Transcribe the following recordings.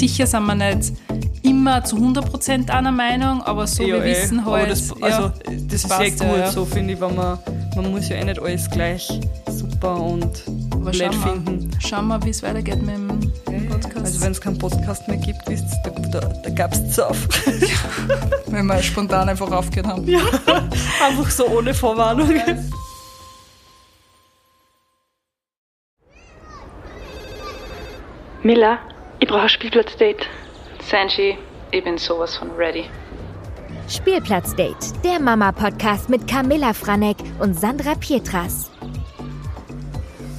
sicher sind wir nicht immer zu 100% einer Meinung, aber so Ja, wir eh. wissen Aber halt. das, ja, also, das ist passt eh gut, ja, ja. so finde ich, weil man, man muss ja eh nicht alles gleich super und aber blöd schauen wir, finden. schauen wir, wie es weitergeht mit dem Podcast. Also wenn es keinen Podcast mehr gibt, wisst ihr, da, da, da gab es Zauf. wenn wir spontan einfach aufgehört haben. Einfach so ohne Vorwarnung. Miller, ich brauche ein Spielplatzdate. Sanji, ich bin sowas von ready. Spielplatzdate, der Mama-Podcast mit Camilla Franek und Sandra Pietras.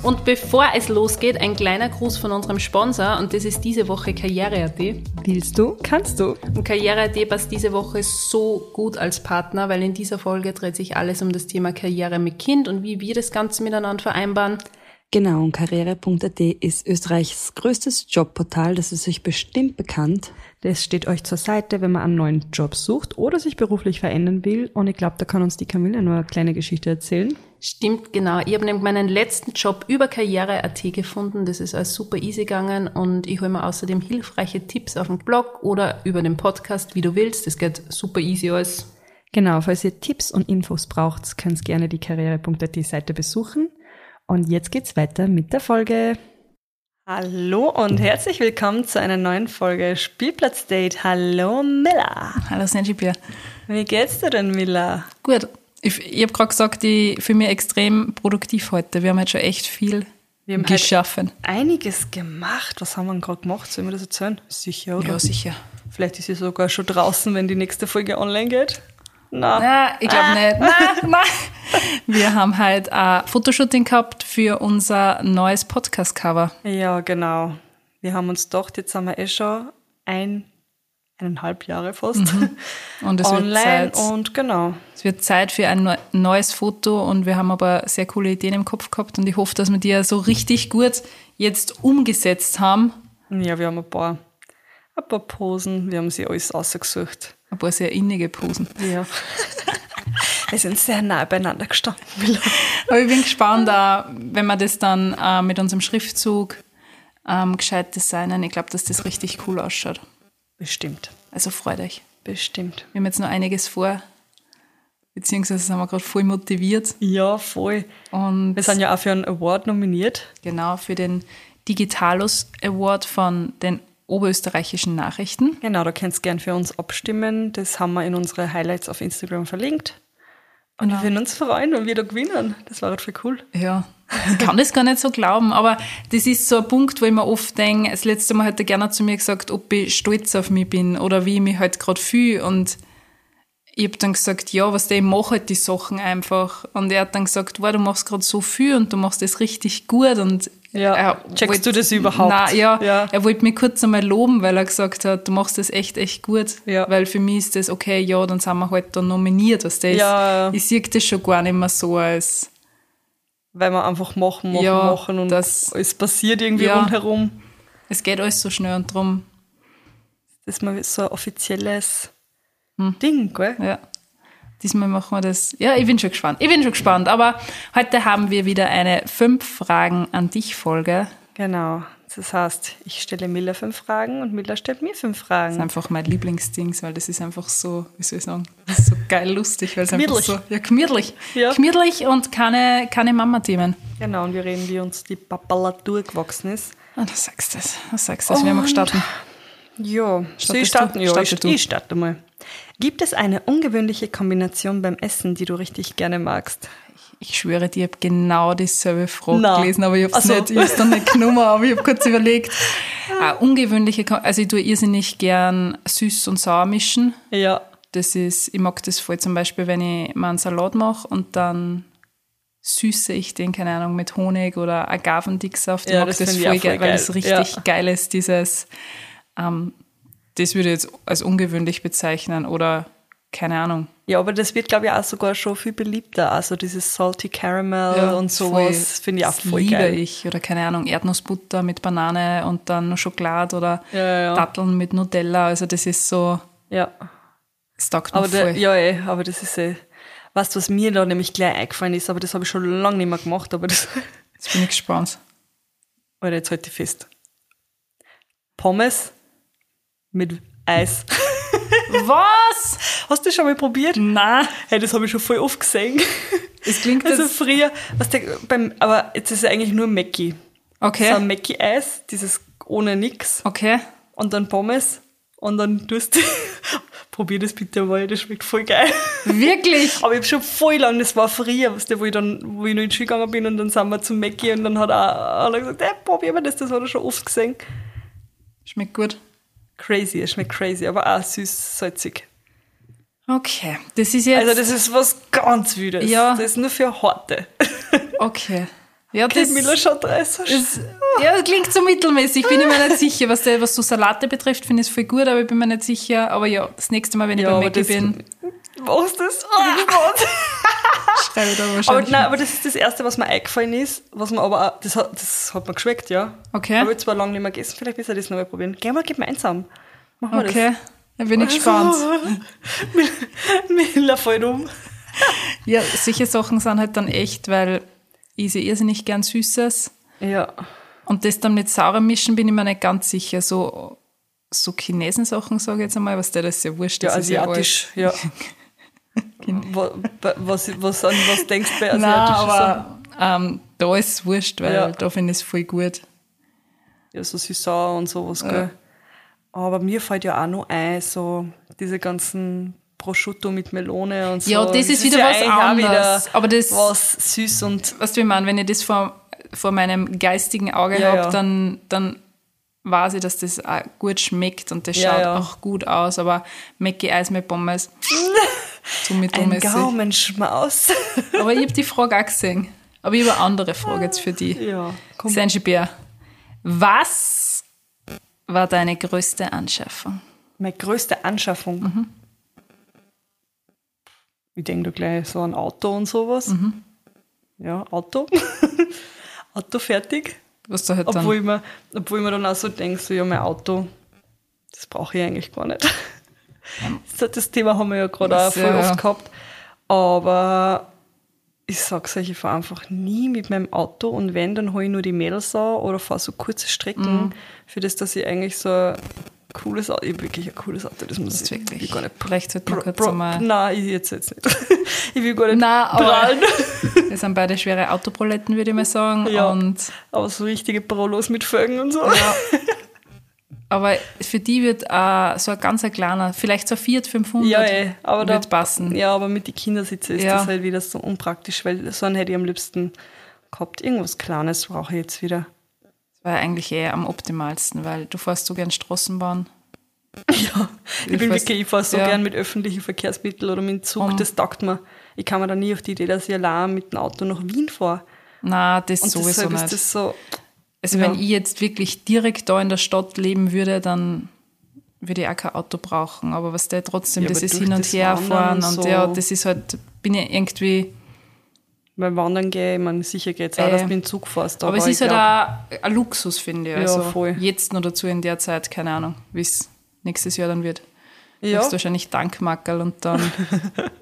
Und bevor es losgeht, ein kleiner Gruß von unserem Sponsor und das ist diese Woche Karriere.at. Willst du? Kannst du? Und Karriere.at passt diese Woche so gut als Partner, weil in dieser Folge dreht sich alles um das Thema Karriere mit Kind und wie wir das Ganze miteinander vereinbaren. Genau, und karriere.at ist Österreichs größtes Jobportal, das ist euch bestimmt bekannt. Das steht euch zur Seite, wenn man einen neuen Job sucht oder sich beruflich verändern will. Und ich glaube, da kann uns die Camilla nur eine kleine Geschichte erzählen. Stimmt, genau. Ich habe nämlich meinen letzten Job über Karriere.at gefunden. Das ist alles super easy gegangen und ich hole mir außerdem hilfreiche Tipps auf dem Blog oder über den Podcast, wie du willst. Das geht super easy alles. Genau, falls ihr Tipps und Infos braucht, könnt ihr gerne die karriere.at Seite besuchen. Und jetzt geht's weiter mit der Folge. Hallo und herzlich willkommen zu einer neuen Folge Spielplatzdate. Hallo Miller. Hallo Sanji Bier. Wie geht's dir denn, Miller? Gut. Ich, ich habe gerade gesagt, ich fühle mich extrem produktiv heute. Wir haben jetzt schon echt viel Wir haben halt geschaffen. einiges gemacht. Was haben wir denn gerade gemacht? Sollen wir das erzählen? Sicher, oder? Ja, sicher. Vielleicht ist sie sogar schon draußen, wenn die nächste Folge online geht. Na, Na, ich glaube nicht. Nein, nein. Wir haben halt ein Fotoshooting gehabt für unser neues Podcast-Cover. Ja, genau. Wir haben uns gedacht, jetzt sind wir eh schon ein, eineinhalb Jahre fast Und es wird, online Zeit, und genau. es wird Zeit für ein neu- neues Foto und wir haben aber sehr coole Ideen im Kopf gehabt und ich hoffe, dass wir die ja so richtig gut jetzt umgesetzt haben. Ja, wir haben ein paar, ein paar Posen, wir haben sie alles ausgesucht. Ein paar sehr innige Posen. Ja. wir sind sehr nah beieinander gestanden. Aber ich bin gespannt, auch, wenn wir das dann äh, mit unserem Schriftzug ähm, gescheit designen. Ich glaube, dass das richtig cool ausschaut. Bestimmt, Also freut euch. bestimmt. Wir haben jetzt noch einiges vor. Beziehungsweise sind wir gerade voll motiviert. Ja, voll. Und Wir sind ja auch für einen Award nominiert. genau für den Digitalus Award von den oberösterreichischen Nachrichten. Genau, da könnt ihr gern für uns abstimmen. Das haben wir in unsere Highlights auf Instagram verlinkt. Und wir würden uns freuen, wenn wir da gewinnen. Das wäre voll cool. Ja, ich kann das gar nicht so glauben, aber das ist so ein Punkt, wo ich mir oft denke, das letzte Mal hat der gerne zu mir gesagt, ob ich stolz auf mich bin oder wie ich mich halt gerade fühle und ich habe dann gesagt, ja, was der, ich mache halt die Sachen einfach. Und er hat dann gesagt, wow, du machst gerade so viel und du machst das richtig gut. Und Ja, er checkst wollt- du das überhaupt? Nein, ja, Ja. er wollte mich kurz einmal loben, weil er gesagt hat, du machst das echt, echt gut. Ja. Weil für mich ist das, okay, ja, dann sind wir halt da nominiert. Was das Ja. Ich sehe das schon gar nicht mehr so als, Weil wir einfach machen, machen, Ja, machen und das- es passiert irgendwie Ja. rundherum. es geht alles so schnell und drum, Das ist mal so ein offizielles Hm. Ding, gell? ja. Diesmal machen wir das. Ja, ich bin schon gespannt. Ich bin schon gespannt. Aber heute haben wir wieder eine fünf Fragen an dich Folge. Genau. Das heißt, ich stelle Miller fünf Fragen und Miller stellt mir fünf Das ist Fragen. einfach mein Lieblingsdings, weil das ist einfach so, wie soll ich sagen, das ist so geil lustig, weil es einfach Gemütlich. so, ja, gemütlich. Ja. Gemütlich und keine, keine Mama-Themen. Genau, und wir reden, wie uns die Papalatur gewachsen ist. Ah, du sagst das, du sagst das. Wir haben starten. Ja, soll ich starten? Ja, Starte ich, ich starte mal. Gibt es eine ungewöhnliche Kombination beim Essen, die du richtig gerne magst? Ich schwöre dir, ich habe genau dieselbe Frage Na. gelesen, aber ich habe es so. nicht, ich hab's dann nicht genommen, aber ich habe kurz überlegt. Eine ungewöhnliche, Ko- also ich tue irrsinnig gern süß und sauer mischen. Ja. Das ist, ich mag das voll zum Beispiel, wenn ich mal einen Salat mache und dann süße ich den, keine Ahnung, mit Honig oder Agavendicksaft. Ich Ja, mag das das, voll voll geil, weil das richtig Ja. geil ist, dieses, ähm, das würde ich jetzt als ungewöhnlich bezeichnen oder keine Ahnung. Ja, aber das wird, glaube ich, auch sogar schon viel beliebter. Also dieses Salty Caramel Ja, und sowas finde ich auch voll liebe geil. ich. Oder keine Ahnung, Erdnussbutter mit Banane und dann Schokolade oder Ja, ja. Datteln mit Nutella. Also das ist so, Ja, es taugt aber voll. der, ja, eh, aber das ist eh, du, was mir da nämlich gleich eingefallen ist, aber das habe ich schon lange nicht mehr gemacht, aber das, Jetzt bin ich gespannt. Alter, jetzt halte ich fest. Pommes Mit Eis. Was? Hast du das schon mal probiert? Nein. Hey, das habe ich schon voll oft gesehen. Es klingt Also früher, was der, beim, aber jetzt ist es eigentlich nur Mackie. So Okay, ein Mackie-Eis, dieses ohne nix. okay. Und dann Pommes. Und dann tust du. Probier das bitte mal, das schmeckt voll geil. Wirklich? Aber ich habe schon voll lang, das war früher, weißt du, wo ich dann, wo ich noch in die Schule gegangen bin und dann sind wir zum Mackie und dann hat auch einer gesagt, hey, probier mal das, das hat er schon oft gesehen. Schmeckt gut. Crazy, es schmeckt crazy, aber auch süß, salzig. Okay, das ist jetzt... Also das ist was ganz Wildes. Ja. Das ist nur für Horte. okay. Ja, Das das... Miller schaut da so Das, ja, klingt so mittelmäßig. Bin ich mir nicht sicher. Was, der, was so Salate betrifft, finde ich es voll gut, aber ich bin mir nicht sicher. Aber ja, das nächste Mal, wenn ich Ja, bei das- bin, Was das? Bin gespannt. schreibe ich da Aber, wahrscheinlich. nein, aber das ist das Erste, was mir eingefallen ist, was mir aber auch, das hat, das hat mir geschmeckt, ja. Okay. Habe ich zwar lange nicht mehr gegessen, vielleicht müssen wir das nochmal probieren. Gehen wir gemeinsam. Machen wir okay, da bin ich gespannt. das. Miller fällt um. Ja, solche Sachen sind halt dann echt, weil ich sehe irrsinnig gern Süßes. Ja. Und das dann mit Sauerem mischen, bin ich mir nicht ganz sicher. So, so Chinesensachen, sage ich jetzt einmal, was der das ist ja wurscht. Das ja asiatisch, ja. was, was, was, an was denkst du bei alles. Nein, aber ähm, da ist es wurscht, weil Ja. da finde ich es voll gut. Ja, so süß-sauer und sowas, gell. Aber mir fällt ja auch noch ein, so diese ganzen Prosciutto mit Melone und so. Ja, das ist wieder ja was anderes. Aber das- was süß und Weißt du, ich meine, wenn ich das vor, vor meinem geistigen Auge Ja, habe, ja. dann, dann weiß ich, dass das auch gut schmeckt und das Ja, schaut ja. auch gut aus. Aber Mackie Eis mit Pommes, so ein. Gaumenschmaus. Aber ich habe die Frage auch gesehen. Aber ich habe eine andere Frage jetzt für dich. ja, komm. Sanji Bär, was war deine größte Anschaffung? Meine größte Anschaffung. Mhm. Ich denke da gleich so an Auto und sowas. Mhm. Ja, Auto. Auto fertig. Was du halt Obwohl dann, ich, mir, obwohl ich mir dann auch so denke, so, ja, mein Auto, das brauche ich eigentlich gar nicht. Das, das Thema haben wir ja gerade auch voll oft gehabt. Aber ich sag's euch, ich fahre einfach nie mit meinem Auto und wenn, dann hole ich nur die Mädels an oder fahre so kurze Strecken, Mhm. für das, dass ich eigentlich so ein cooles Auto, ich wirklich ein cooles Auto, das muss das ist ich, wirklich, ich will gar nicht vielleicht sollte man kurz einmal, Nein, ich jetzt, jetzt nicht. ich will gar nicht Nein, aber- prallen. wir sind beide schwere Autoproletten, würde ich mal sagen. Ja. Und Aber so richtige Prolos mit Felgen und so. Ja. Aber für die wird äh, so ein ganz ein kleiner, vielleicht so ein Fiat 500 Ja, ey, aber da, wird passen. Ja, aber mit den Kindersitzen ist Ja. das halt wieder so unpraktisch, weil so einen hätte ich am liebsten gehabt. Irgendwas Kleines brauche ich jetzt wieder. Das war eigentlich eher am optimalsten, weil du fährst so gern Straßenbahn. Ja, ich bin fast- wirklich, ich fahre so ja. gern mit öffentlichen Verkehrsmitteln oder mit dem Zug, Um. das taugt mir. Ich kann mir da nie auf die Idee, dass ich allein mit dem Auto nach Wien fahre. Na, das Und sowieso nicht. ist das so, also ja. wenn ich jetzt wirklich direkt da in der Stadt leben würde, dann würde ich auch kein Auto brauchen. Aber was der trotzdem, Ja, aber dieses durch Hin und das Her fahren und so. ja, das ist halt, bin ich irgendwie, beim Wandern gehe, ich meine, sicher geht es auch, Äh, dass du mit dem Zug fährst. aber, es ich ist halt auch ein Luxus, finde ich. Ja, Also voll. jetzt noch dazu in der Zeit, keine Ahnung, wie es nächstes Jahr dann wird. Ja. Du hast wahrscheinlich Dankmackerl und dann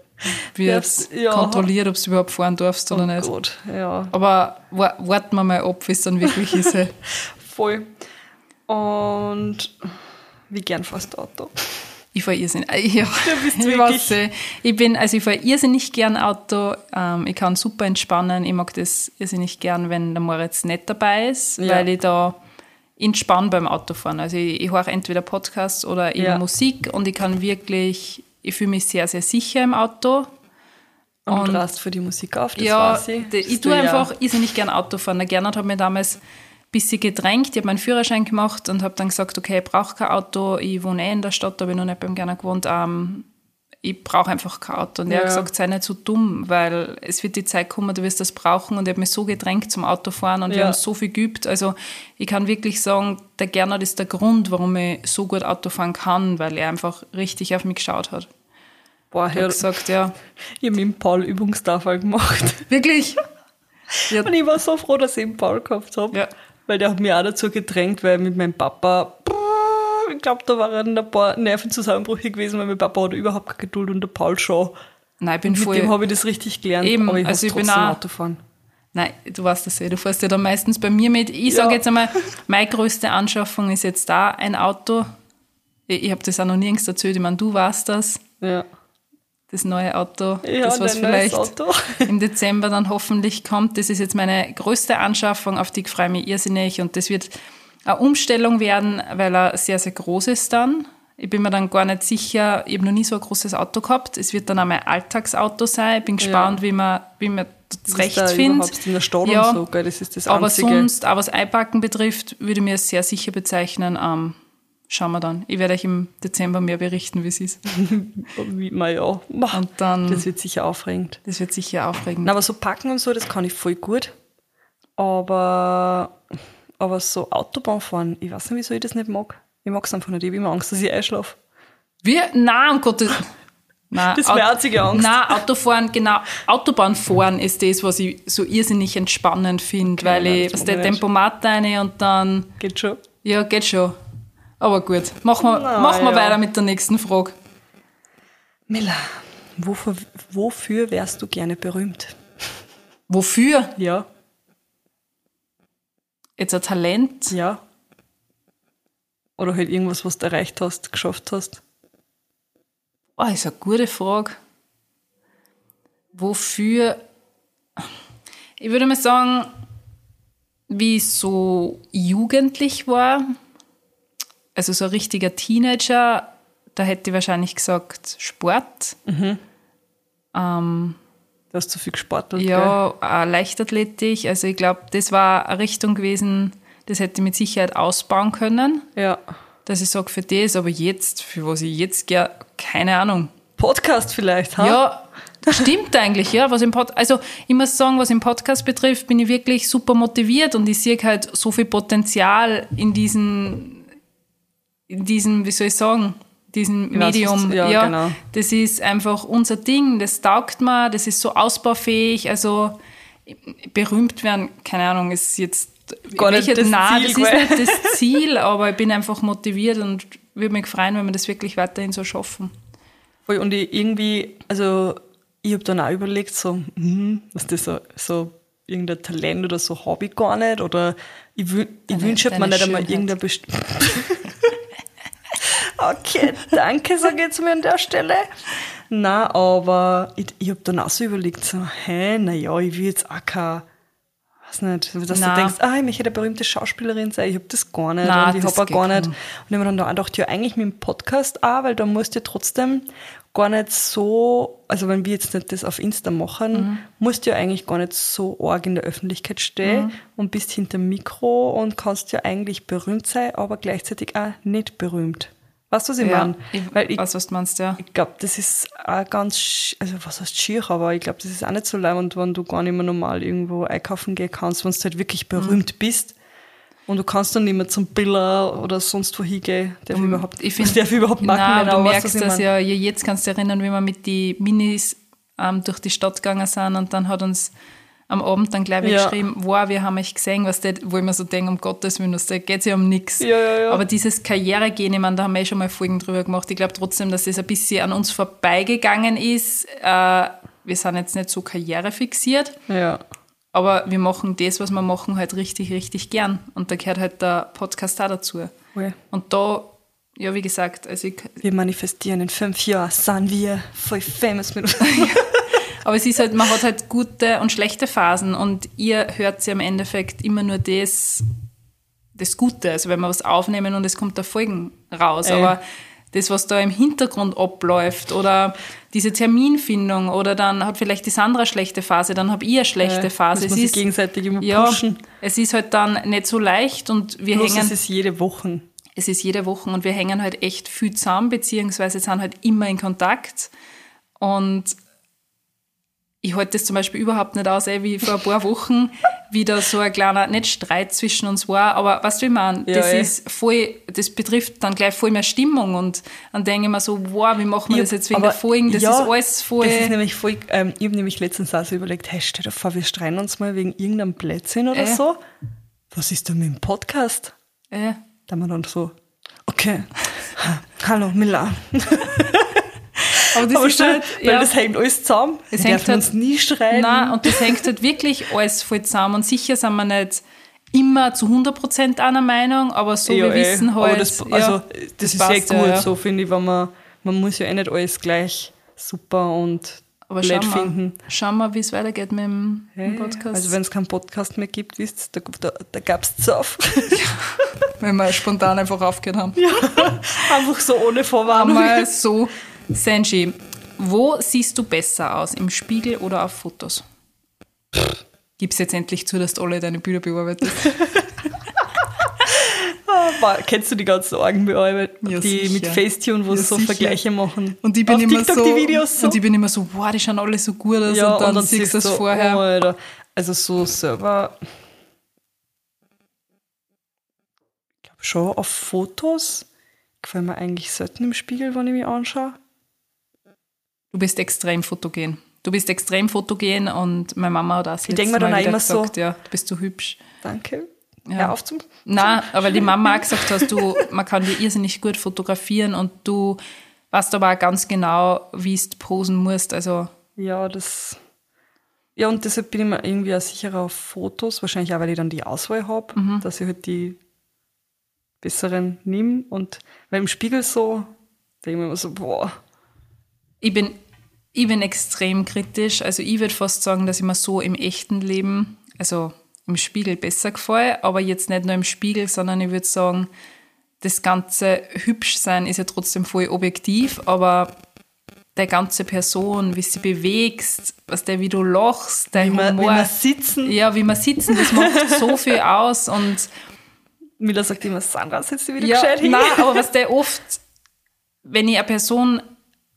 wird Jetzt, ja. kontrolliert, ob du überhaupt fahren darfst oder oh nicht. Gott, ja, Aber wa- warten wir mal ab, wie es dann wirklich ist. voll. Und wie gern fährst du Auto? Ich fahre irrsinnig. äh, Ja, bist ich, weiß, ich bin, also ich fahre irrsinnig gern Auto. Ähm, ich kann super entspannen. Ich mag das irrsinnig gern, wenn der Moritz nicht dabei ist, Ja. weil ich da entspanne beim Autofahren. Also ich, ich höre entweder Podcasts oder eben Ja. Musik und ich kann wirklich, ich fühle mich sehr, sehr sicher im Auto. Und, Und- du rast für die Musik auf, das ja, weiß ich. Das ich tue ja- einfach irrsinnig gern Auto fahren. Der Gernot hat mir damals ein bisschen gedrängt. Ich habe meinen Führerschein gemacht und habe dann gesagt, okay, ich brauche kein Auto. Ich wohne eh in der Stadt, da habe ich noch nicht beim Gernot gewohnt. Ähm, ich brauche einfach kein Auto. Und er Ja. hat gesagt, sei nicht so dumm, weil es wird die Zeit kommen, du wirst das brauchen. Und er hat mich so gedrängt zum Autofahren und wir Ja. haben so viel geübt. Also ich kann wirklich sagen, der Gernot ist der Grund, warum ich so gut Auto fahren kann, weil er einfach richtig auf mich geschaut hat. Boah, ja, hat gesagt, ja, ich habe mit dem Paul Übungstafel gemacht. wirklich? Ja, Und ich war so froh, dass ich den Paul gehabt habe. Ja. Weil der hat mich auch dazu gedrängt, weil mit meinem Papa, ich glaube, da waren ein paar Nervenzusammenbrüche gewesen, weil mein Papa hat überhaupt keine Geduld und der Paul schon. Nein, ich bin Mit voll... dem habe ich das richtig gelernt, Eben, aber ich also ich bin auch- Autofahren. Nein, du weißt das ja. Du fährst ja dann meistens bei mir mit. Ich sage Ja. jetzt einmal, meine größte Anschaffung ist jetzt da ein Auto. Ich, ich habe das auch noch nirgends erzählt. Ich meine, du warst das, Ja. Das neue Auto, Ja, das was vielleicht im Dezember dann hoffentlich kommt. Das ist jetzt meine größte Anschaffung, auf die ich freue mich irrsinnig. Und das wird eine Umstellung werden, weil er sehr, sehr groß ist dann. Ich bin mir dann gar nicht sicher, ich habe noch nie so ein großes Auto gehabt. Es wird dann auch mein Alltagsauto sein. Ich bin gespannt, wie man, wie man das recht findet. in der Stadt Ja, und so, gell? Das ist das Aber Einzige. sonst, auch was Einpacken betrifft, würde ich mir sehr sicher bezeichnen. Ähm, schauen wir dann. Ich werde euch im Dezember mehr berichten, wie es ist. Wie, na ja. Und dann, Das wird sicher aufregend. das wird sicher aufregend. Na, aber so packen und so, das kann ich voll gut. Aber, aber so Autobahn fahren, ich weiß nicht, wieso ich das nicht mag. Ich mag es einfach nicht. Ich habe immer Angst, dass ich einschlafe. Wir, nein, um Gottes Nein, Das ist meine einzige Angst. Nein, Autofahren, genau, Autobahnfahren ist das, was ich so irrsinnig entspannend finde, weil nein, ich, was der. Tempomat rein und dann, Geht schon. ja, geht schon. Aber gut, machen wir, Na, machen wir ja. weiter mit der nächsten Frage. Miller, wofür, wofür wärst du gerne berühmt? Wofür? Ja. Jetzt ein Talent? Ja. Oder halt irgendwas, was du erreicht hast, geschafft hast. Oh, ist eine gute Frage. Wofür? Ich würde mal sagen, wie ich so jugendlich war, also so ein richtiger Teenager, da hätte ich wahrscheinlich gesagt Sport. Du hast zu viel gesportelt, gell? Ja, auch Leichtathletik. Also ich glaube, das war eine Richtung gewesen, das hätte ich mit Sicherheit ausbauen können, Ja. dass ich sage, für das, aber jetzt, für was ich jetzt gerne, keine Ahnung. Podcast vielleicht, ha? Ja, stimmt eigentlich, ja. Was im Pod also ich muss sagen, was im Podcast betrifft, bin ich wirklich super motiviert und ich sehe halt so viel Potenzial in diesen, in diesem, wie soll ich sagen, diesem weiß, Medium. was- ja, genau. Das ist einfach unser Ding, das taugt mir, das ist so ausbaufähig, also berühmt werden, keine Ahnung, ist jetzt Gar nicht das nein, Ziel, das ist nicht das Ziel, aber ich bin einfach motiviert und würde mich freuen, wenn wir das wirklich weiterhin so schaffen. Und ich irgendwie, also ich habe dann auch überlegt, so, hm, was das so, so irgendein Talent oder so habe ich gar nicht. Oder ich, wü- ich wünsche mir nicht einmal irgendein Best Okay, danke, sage ich jetzt mir an der Stelle. Na, aber ich, ich habe dann auch so überlegt, so, hä, na ja, ich will jetzt auch kein, weiß nicht, dass Na. du denkst, ah, ich möchte eine berühmte Schauspielerin sein, ich habe das gar nicht Na, und ich habe auch gar nicht. kaum. Und ich habe mir dann auch gedacht, ja, eigentlich mit dem Podcast auch, weil da musst du trotzdem gar nicht so, also wenn wir jetzt nicht das auf Insta machen, Mhm. musst du ja eigentlich gar nicht so arg in der Öffentlichkeit stehen Mhm. und bist hinter dem Mikro und kannst ja eigentlich berühmt sein, aber gleichzeitig auch nicht berühmt. Weißt du, was ich Ja, meine? ich Weil ich, weiß, was du meinst, ja. ich glaube, das ist auch ganz, also was heißt schier, aber ich glaube, das ist auch nicht so leibend, wenn du gar nicht mehr normal irgendwo einkaufen gehen kannst, wenn du halt wirklich berühmt bist. Und du kannst dann nicht mehr zum Biller oder sonst wo hingehen. Darf ich überhaupt, Ich find, darf ich überhaupt Marken Nein, nennen, du merkst was ich das mein? ja, jetzt kannst du erinnern, wie wir mit die Minis ähm, durch die Stadt gegangen sind und dann hat uns am Abend dann gleich Ja. geschrieben, wow, wir haben euch gesehen, was das, wo ich mir so denke, um Gottes Willen, da geht es ja um nichts. Ja, ja, ja. Aber dieses Karrieregehen, ich meine, da haben wir eh schon mal Folgen drüber gemacht. Ich glaube trotzdem, dass das ein bisschen an uns vorbeigegangen ist. Äh, wir sind jetzt nicht so karrierefixiert. Ja. Aber wir machen das, was wir machen, halt richtig, richtig gern. Und da gehört halt der Podcast auch dazu. Voll. Und da, ja, wie gesagt, also ich, Wir manifestieren in fünf Jahren, sind wir voll famous mit aber es ist halt, man hat halt gute und schlechte Phasen und ihr hört ja im Endeffekt immer nur das, das Gute. Also wenn wir was aufnehmen und es kommt da Folgen raus. Äh. Aber das, was da im Hintergrund abläuft oder diese Terminfindung oder dann hat vielleicht die Sandra schlechte Phase, dann habe ich eine schlechte Äh, Phase. muss man sich gegenseitig immer ja, pushen. es ist halt dann nicht so leicht und wir Bloß hängen. es ist jede Woche. es ist jede Woche und wir hängen halt echt viel zusammen, beziehungsweise sind halt immer in Kontakt. Und ich halte das zum Beispiel überhaupt nicht aus, ey, wie vor ein paar Wochen wieder so ein kleiner, nicht Streit zwischen uns war, aber weißt du, ich meine? Ja, das eh. ist voll, das betrifft dann gleich voll mehr Stimmung und dann denke ich mir so, wow, wie machen wir das jetzt wegen der Folgen? Das ja, ist alles voll. Das ist nämlich voll, ähm, ich habe nämlich letztens auch so überlegt, hey, stell dir vor, wir streiten uns mal wegen irgendeinem Blödsinn oder Äh. so. Was ist denn mit dem Podcast? äh, Da haben wir dann so, okay, hallo Miller. aber das Aber stell, halt, weil ja. das hängt alles zusammen. Es hängt halt- uns nie streiten. Nein, und das hängt halt wirklich alles voll zusammen. Und sicher sind wir nicht immer zu 100% einer Meinung, aber so Ja, wir eh. wissen Aber halt. das, ja, also, das, ist passt gut, ja, ja. so finde ich, wenn man, man muss ja eh nicht alles gleich super und aber blöd schauen wir, finden. schauen wir, wie es weitergeht mit dem Hey, Podcast. Also wenn es keinen Podcast mehr gibt, wisst ihr, da, da, da gab es Zoff. wenn wir spontan einfach aufgehört haben. Einfach so ohne Vorwarnung. Einmal so, Senji, wo siehst du besser aus? Im Spiegel oder auf Fotos? Gib's jetzt endlich zu, dass du alle deine Bilder bearbeitest. Boah, Kennst du die ganzen Augenbearbeitung, Ja, die sicher. mit Facetune, wo Ja, sie so sicher. Vergleiche machen? Und ich bin Auf immer TikTok so, die Videos so. Und ich bin immer so, wow, die schauen alle so gut aus. ja, und dann, siehst du es so, vorher. Oh, Alter. Also so selber, ich glaube schon auf Fotos gefällt mir eigentlich selten im Spiegel, wenn ich mich anschaue. Du bist extrem fotogen. Du bist extrem fotogen und meine Mama hat das Ich mir dann auch immer so- ja, du bist so hübsch. Danke. Ja. Hör auf zum... Nein, aber die Mama auch gesagt hast, du, man kann dir irrsinnig gut fotografieren und du weißt aber auch ganz genau, wie du posen musst. Also Ja, das... Ja, und deshalb bin ich mir irgendwie auch sicherer auf Fotos, wahrscheinlich auch, weil ich dann die Auswahl habe, Mhm. dass ich halt die besseren nimm und weil im Spiegel so, denke ich mir immer so, boah, ich bin, ich bin extrem kritisch. Also ich würde fast sagen, dass ich mir so im echten Leben, also im Spiegel besser gefalle, aber jetzt nicht nur im Spiegel, sondern ich würde sagen, das ganze Hübschsein ist ja trotzdem voll objektiv, aber der ganze Person, wie sie bewegst, was der, wie du lachst, dein wie wie Humor. wir sitzen. ja, wie wir sitzen, das macht so viel aus und Mila sagt immer, Sandra, setz dich wieder ja, gescheit hin. nein, aber was der oft, wenn ich eine Person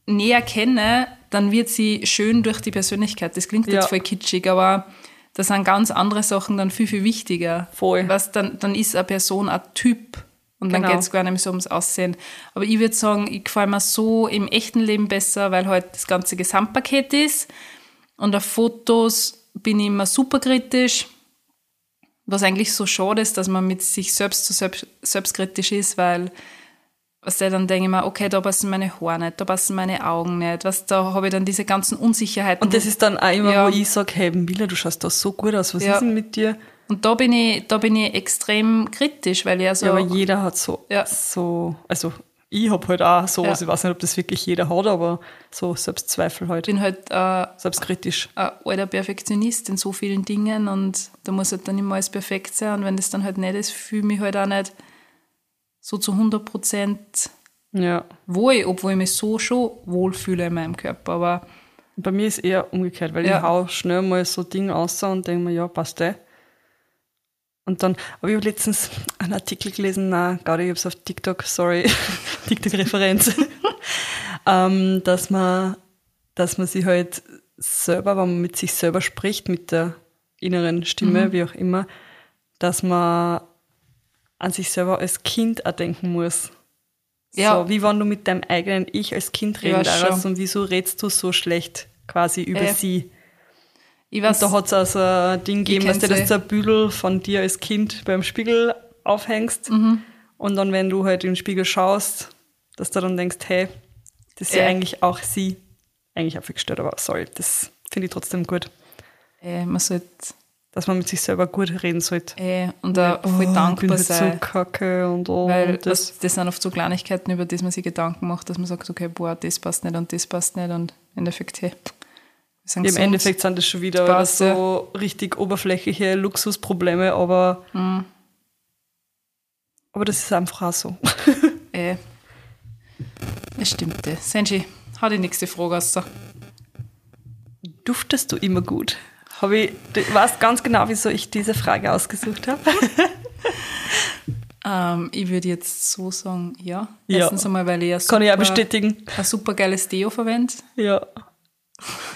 näher kenne, dann wird sie schön durch die Persönlichkeit. Das klingt Ja. jetzt voll kitschig, aber da sind ganz andere Sachen dann viel, viel wichtiger. Voll. Was dann, dann ist eine Person ein Typ. Und dann Genau. geht es gar nicht mehr so ums Aussehen. Aber ich würde sagen, ich gefällt mir so im echten Leben besser, weil halt das ganze Gesamtpaket ist. Und auf Fotos bin ich immer super kritisch. Was eigentlich so schade ist, dass man mit sich selbst so selbst, selbstkritisch ist, weil was der dann denke ich mir, okay, da passen meine Haare nicht, da passen meine Augen nicht, was da habe ich dann diese ganzen Unsicherheiten. Und das ist dann auch immer, Ja. wo ich sage, hey Mila, du schaust da so gut aus, was Ja. ist denn mit dir? und da bin ich, da bin ich extrem kritisch, weil ich also Ja, aber jeder hat so, Ja. so also ich habe halt auch so, Ja. also ich weiß nicht, ob das wirklich jeder hat, aber so Selbstzweifel halt, bin halt äh, selbstkritisch. ein alter Perfektionist in so vielen Dingen und da muss halt dann immer alles perfekt sein und wenn das dann halt nicht ist, fühle ich mich halt auch nicht so zu 100 Prozent Ja. wohl, obwohl ich mich so schon wohlfühle in meinem Körper, aber Bei mir ist eher umgekehrt, weil Ja. ich hau schnell mal so Dinge aus und denke mir, ja, passt eh. Und dann habe ich letztens einen Artikel gelesen, na, gerade ich habe es auf TikTok, sorry, TikTok-Referenz, ähm, dass man, dass man sich halt selber, wenn man mit sich selber spricht, mit der inneren Stimme, wie auch immer, dass man an sich selber als Kind auch denken muss. Ja. So, wie wenn du mit deinem eigenen Ich als Kind Ja, reden darfst und wieso redest du so schlecht quasi über Äh, sie? ich weiß, Da hat es also ein Ding gegeben, dass du das ein Büdel von dir als Kind beim Spiegel aufhängst. Mhm. Und dann, wenn du halt in den Spiegel schaust, dass du dann denkst, hey, das ist ja Äh. eigentlich auch sie. Eigentlich auch viel gestört, aber sorry, das finde ich trotzdem gut. äh, man sollte Dass man mit sich selber gut reden sollte. äh, und auch voll Oh, ich bin dankbar halt sein. so kacke und oh, Weil und das. das, das sind oft so Kleinigkeiten, über die man sich Gedanken macht, dass man sagt, okay, boah, das passt nicht und das passt nicht und im Endeffekt, hey, Im. Endeffekt sind das schon wieder passt, so richtig oberflächliche Luxusprobleme, aber, Mhm. aber das ist einfach auch so. Äh, es stimmt. äh. Senji, hau die nächste Frage aus. Duftest du immer gut? Habe ich, du weißt ganz genau, wieso ich diese Frage ausgesucht habe. Ähm, ich würde jetzt so sagen, ja. Ja. Erstens einmal, weil ich ein Kann ich auch super- bestätigen. ein super geiles Deo verwende. Ja.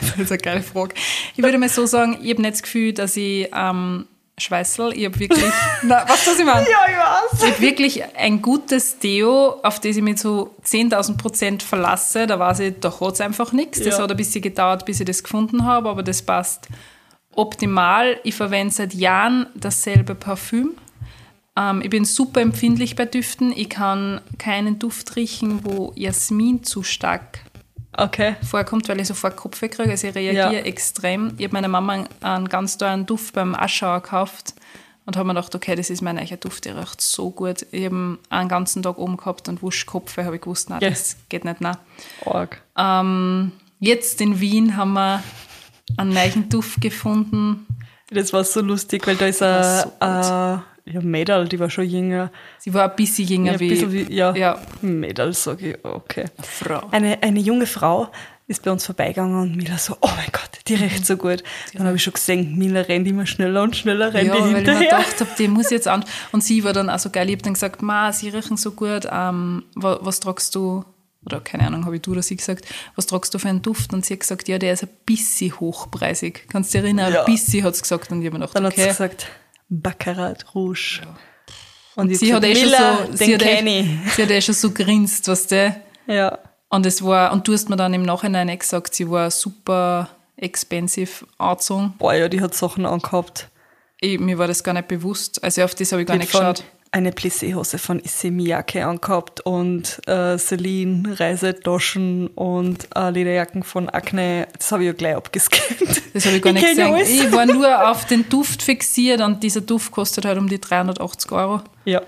Das ist eine geile Frage. Ich würde mal so sagen, ich habe nicht das Gefühl, dass ich ähm, schweißel. Ich habe wirklich. Nein, was das ich meine? Ja, ich weiß. Ich habe wirklich ein gutes Deo, auf das ich mich zu 10.000 Prozent verlasse. Da weiß ich, da hat es einfach nichts. Das Ja. hat ein bisschen gedauert, bis ich das gefunden habe, aber das passt optimal. Ich verwende seit Jahren dasselbe Parfüm. Ähm, ich bin super empfindlich bei Düften. Ich kann keinen Duft riechen, wo Jasmin zu stark Okay. vorkommt, weil ich sofort Kopfweh kriege. Also ich reagiere Ja. extrem. Ich habe meiner Mama einen, ganz teuren Duft beim Aschauer gekauft Und habe mir gedacht, okay, das ist mein neuer Duft, der riecht so gut. Ich habe einen ganzen Tag oben gehabt und Wuschkopf, habe ich gewusst, nein, Ja. das geht nicht, nein. Arg. Ähm, jetzt in Wien haben wir einen neuen Duft gefunden. Das war so lustig, weil da ist ein, äh, ja, Mädel, die war schon jünger. Sie war ein bisschen jünger Ja, ein wie, bisschen wie, ja, ja, Mädel, sage ich, okay. Frau. Eine, eine junge Frau ist bei uns vorbeigegangen und Mila so, oh mein Gott, die riecht so gut. Dann habe ich schon gesehen, Mila rennt immer schneller und schneller, rennt Ja, die weil ich mir hinterher. gedacht habe, die muss ich jetzt an. Und sie war dann auch so geil. Ich habe dann gesagt, Ma, sie riechen so gut. Ähm, was, was tragst du? Oder keine Ahnung, habe ich du oder sie gesagt, was tragst du für einen Duft? Und sie hat gesagt, ja, der ist ein bisschen hochpreisig. Kannst du dich erinnern? Ja. Ein bisschen hat sie gesagt. Und ich habe mir gedacht, Dann hat sie okay. gesagt, Baccarat Rouge. Und ich sie hat eh schon so, sie hat, eh, sie hat eh schon so grinst, weißt du? Ja. Und es war, und du hast mir dann im Nachhinein eh gesagt, sie war super expensive angezogen. Boah, ja, die hat Sachen angehabt. Ich, mir war das gar nicht bewusst. Also auf das habe ich gar Die nicht geschaut. Eine Plissé-Hose von Issey Miyake angehabt und äh, Celine Reisetaschen und äh, Lederjacken von Acne. Das habe ich ja gleich abgescannt. Das habe ich gar Ich nicht gesehen. alles. Ich war nur auf den Duft fixiert und dieser Duft kostet halt um die 380 Euro. Ja.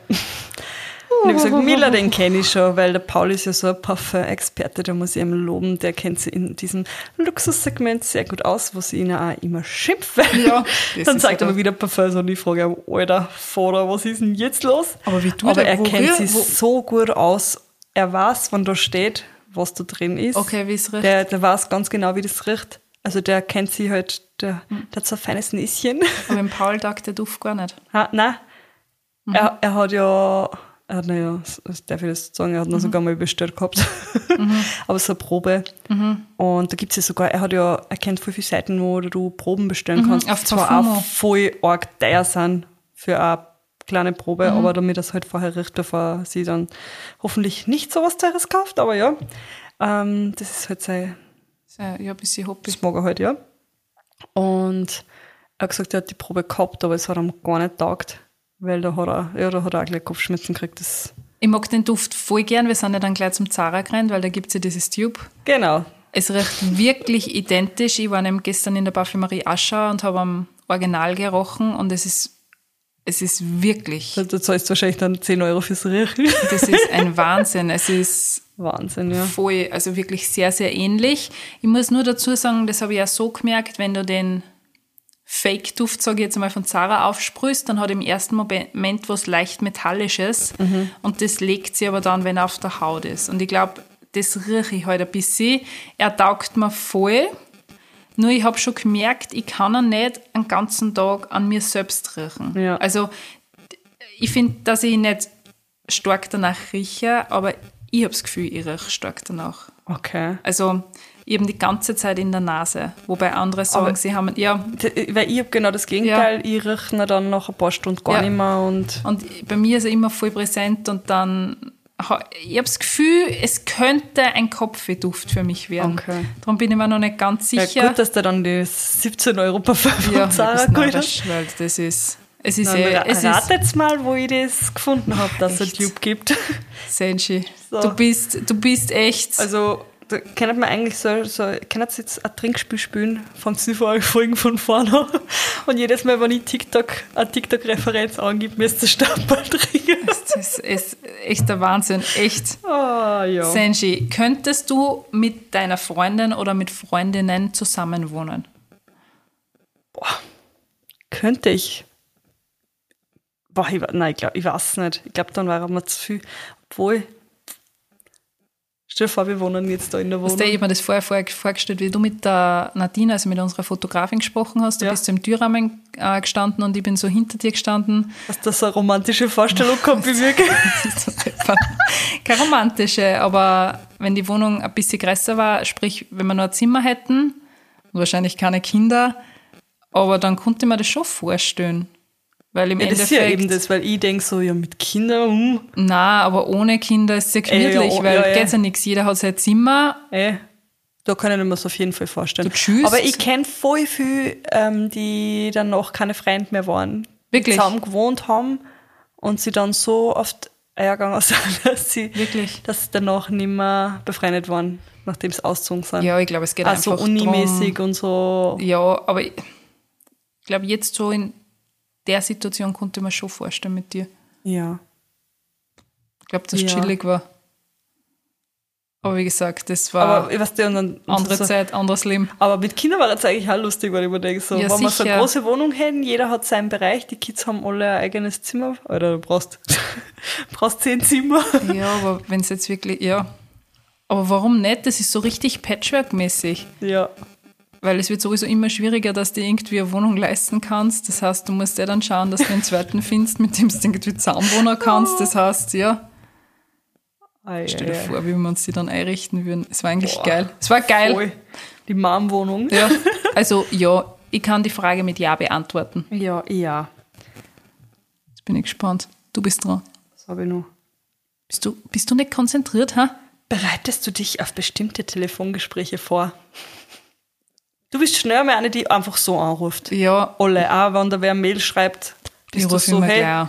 Und ich habe gesagt, Miller, den kenne ich schon, weil der Paul ist ja so ein Parfum-Experte, da muss ich ihm loben, der kennt sich in diesem Luxussegment sehr gut aus, was ich ihn auch immer schimpfe. Ja, Dann sagt er mir wieder Parfum und ich frage ihn, Alter, Vater, was ist denn jetzt los? Aber wie tut Aber er- wo kennt sich wo- so gut aus. Er weiß, wann da steht, was da drin ist. Okay, wie es riecht. Der, der weiß ganz genau, wie das riecht. Also der kennt sich halt, der, Hm. der hat so ein feines Näschen. Aber im Paul taugt der Duft gar nicht. Ha, nein. Mhm. Er, er hat ja, er hat, naja, das darf ich das sagen, er hat Mhm. noch sogar mal bestellt gehabt. Aber so eine Probe. Mhm. Und da gibt's ja sogar, er hat ja, er kennt voll viele Seiten, wo du Proben bestellen kannst. Mhm. auf zwar Parfumo. auch voll arg teuer sind für eine kleine Probe, Mhm. aber damit das halt vorher riecht, bevor sie dann hoffentlich nicht so was Teures kauft, aber ja. Ähm, das ist halt sein, ja, ein bisschen hoppig. das mag er halt, ja. Und er hat gesagt, er hat die Probe gehabt, aber es hat ihm gar nicht taugt, weil da hat er, ja, da hat auch gleich Kopfschmerzen gekriegt. Das, Ich mag den Duft voll gern. Wir sind ja dann gleich zum Zara gerannt, weil da gibt's ja dieses Tube. genau. Es riecht wirklich identisch. Ich war nämlich gestern in der Parfümerie Aschau und habe am Original gerochen und es ist, es ist wirklich, da zahlst du wahrscheinlich dann 10 Euro fürs Riechen. das ist ein Wahnsinn. Es ist Wahnsinn, ja. voll, also wirklich sehr, sehr ähnlich. Ich muss nur dazu sagen, das habe ich ja so gemerkt, wenn du den Fake-Duft, sage ich jetzt mal, von Zara aufsprühst, dann hat im ersten Moment was leicht Metallisches und das legt sie aber dann, wenn er auf der Haut ist. Und ich glaube, das rieche ich halt ein bisschen. Er taugt mir voll, nur ich habe schon gemerkt, ich kann ihn nicht einen ganzen Tag an mir selbst riechen. Ja. Also ich finde, dass ich nicht stark danach rieche, aber ich habe das Gefühl, ich rieche stark danach. Okay. Also eben die ganze Zeit in der Nase. Wobei andere sagen, Aber- sie haben, ja, Weil ich habe genau das Gegenteil. Ich rieche dann nach ein paar Stunden gar Ja. nicht mehr und und bei mir ist er immer voll präsent und dann, ich habe das Gefühl, es könnte ein Kopfwehduft für mich werden. Okay. Darum bin ich mir noch nicht ganz ja, sicher. gut, dass der dann die 17 Euro Parfum von ja, Zara weil das ist, es ist, Dann eh, es ist mal, wo ich das gefunden habe, dass es? Tube gibt. Senshi. So. Du bist, du bist echt, Also, kennt man eigentlich so, so kennt jetzt ein Trinkspiel spielen, fangt die Folgen von vorne an. Und jedes Mal, wenn ich TikTok, eine TikTok-Referenz angebe, müsst ihr Stammball trinken. das ist echt der Wahnsinn, echt. Ah, ja. Senji, könntest du mit deiner Freundin oder mit Freundinnen zusammenwohnen? Könnte ich. Boah, ich, nein, ich glaube, ich weiß nicht. Ich glaube, dann wäre mir zu viel. Obwohl, stell dir vor, wir wohnen jetzt da in der Weißt Wohnung. du, ich habe mir das vorher vor- vorgestellt, wie du mit der Nadine, also mit unserer Fotografin gesprochen hast. Du Ja. bist im Türrahmen äh, gestanden und ich bin so hinter dir gestanden. Dass das so eine romantische Vorstellung kommt wie mir. Keine romantische, aber wenn die Wohnung ein bisschen größer war, sprich, wenn wir nur ein Zimmer hätten, und wahrscheinlich keine Kinder, aber dann konnte mir das schon vorstellen. Weil im Ja, das ist Endeffekt, ja eben das, weil ich denke so, ja, mit Kindern, hm, na, aber ohne Kinder ist es ja, gemütlich, oh, weil ja, ja. geht's ja nichts. Jeder hat sein Zimmer, ey, da ich mir das auf jeden Fall vorstellen. Du tschüss. Aber ich kenne voll viel, ähm, die dann noch keine Freunde mehr waren. Wirklich? Die zusammen gewohnt haben und sie dann so oft eingegangen sind, dass sie, Wirklich? dass sie danach nicht mehr befreundet waren, nachdem sie ausgezogen sind. Ja, ich glaube, es geht also einfach unimäßig drum- und so. Ja, aber ich glaube, jetzt so in der Situation konnte ich mir schon vorstellen mit dir. Ja. Ich glaube, dass es Ja. chillig war. Aber wie gesagt, das war Aber ich weiß und dann, andere so, Zeit, anderes Leben. Aber mit Kindern war das eigentlich auch lustig, weil ich mir denke, so, Ja, wenn wir so eine große Wohnung hätten, jeder hat seinen Bereich, die Kids haben alle ein eigenes Zimmer. Oder du brauchst, brauchst zehn Zimmer. Ja, aber wenn es jetzt wirklich, ja. Aber warum nicht? Das ist so richtig Patchwork-mäßig. Ja. Weil es wird sowieso immer schwieriger, dass du irgendwie eine Wohnung leisten kannst. Das heißt, du musst ja dann schauen, dass du einen zweiten findest, mit dem du irgendwie zusammenwohnen kannst. Das heißt, ja, Ei, stell dir ei, vor, wie wir uns die dann einrichten würden. Es war eigentlich Boah. geil. Es war geil. Voll. Die Mom-Wohnung. Ja, also ja, ich kann die Frage mit Ja beantworten. Ja, ja. Jetzt bin ich gespannt. Du bist dran. Das habe ich noch. Bist du, bist du nicht konzentriert, ha? Bereitest du dich auf bestimmte Telefongespräche vor? Du bist schnell mal eine, die einfach so anruft. Ja, Alle, auch wenn da wer eine Mail schreibt, ich bist du rufe so, hey, gleich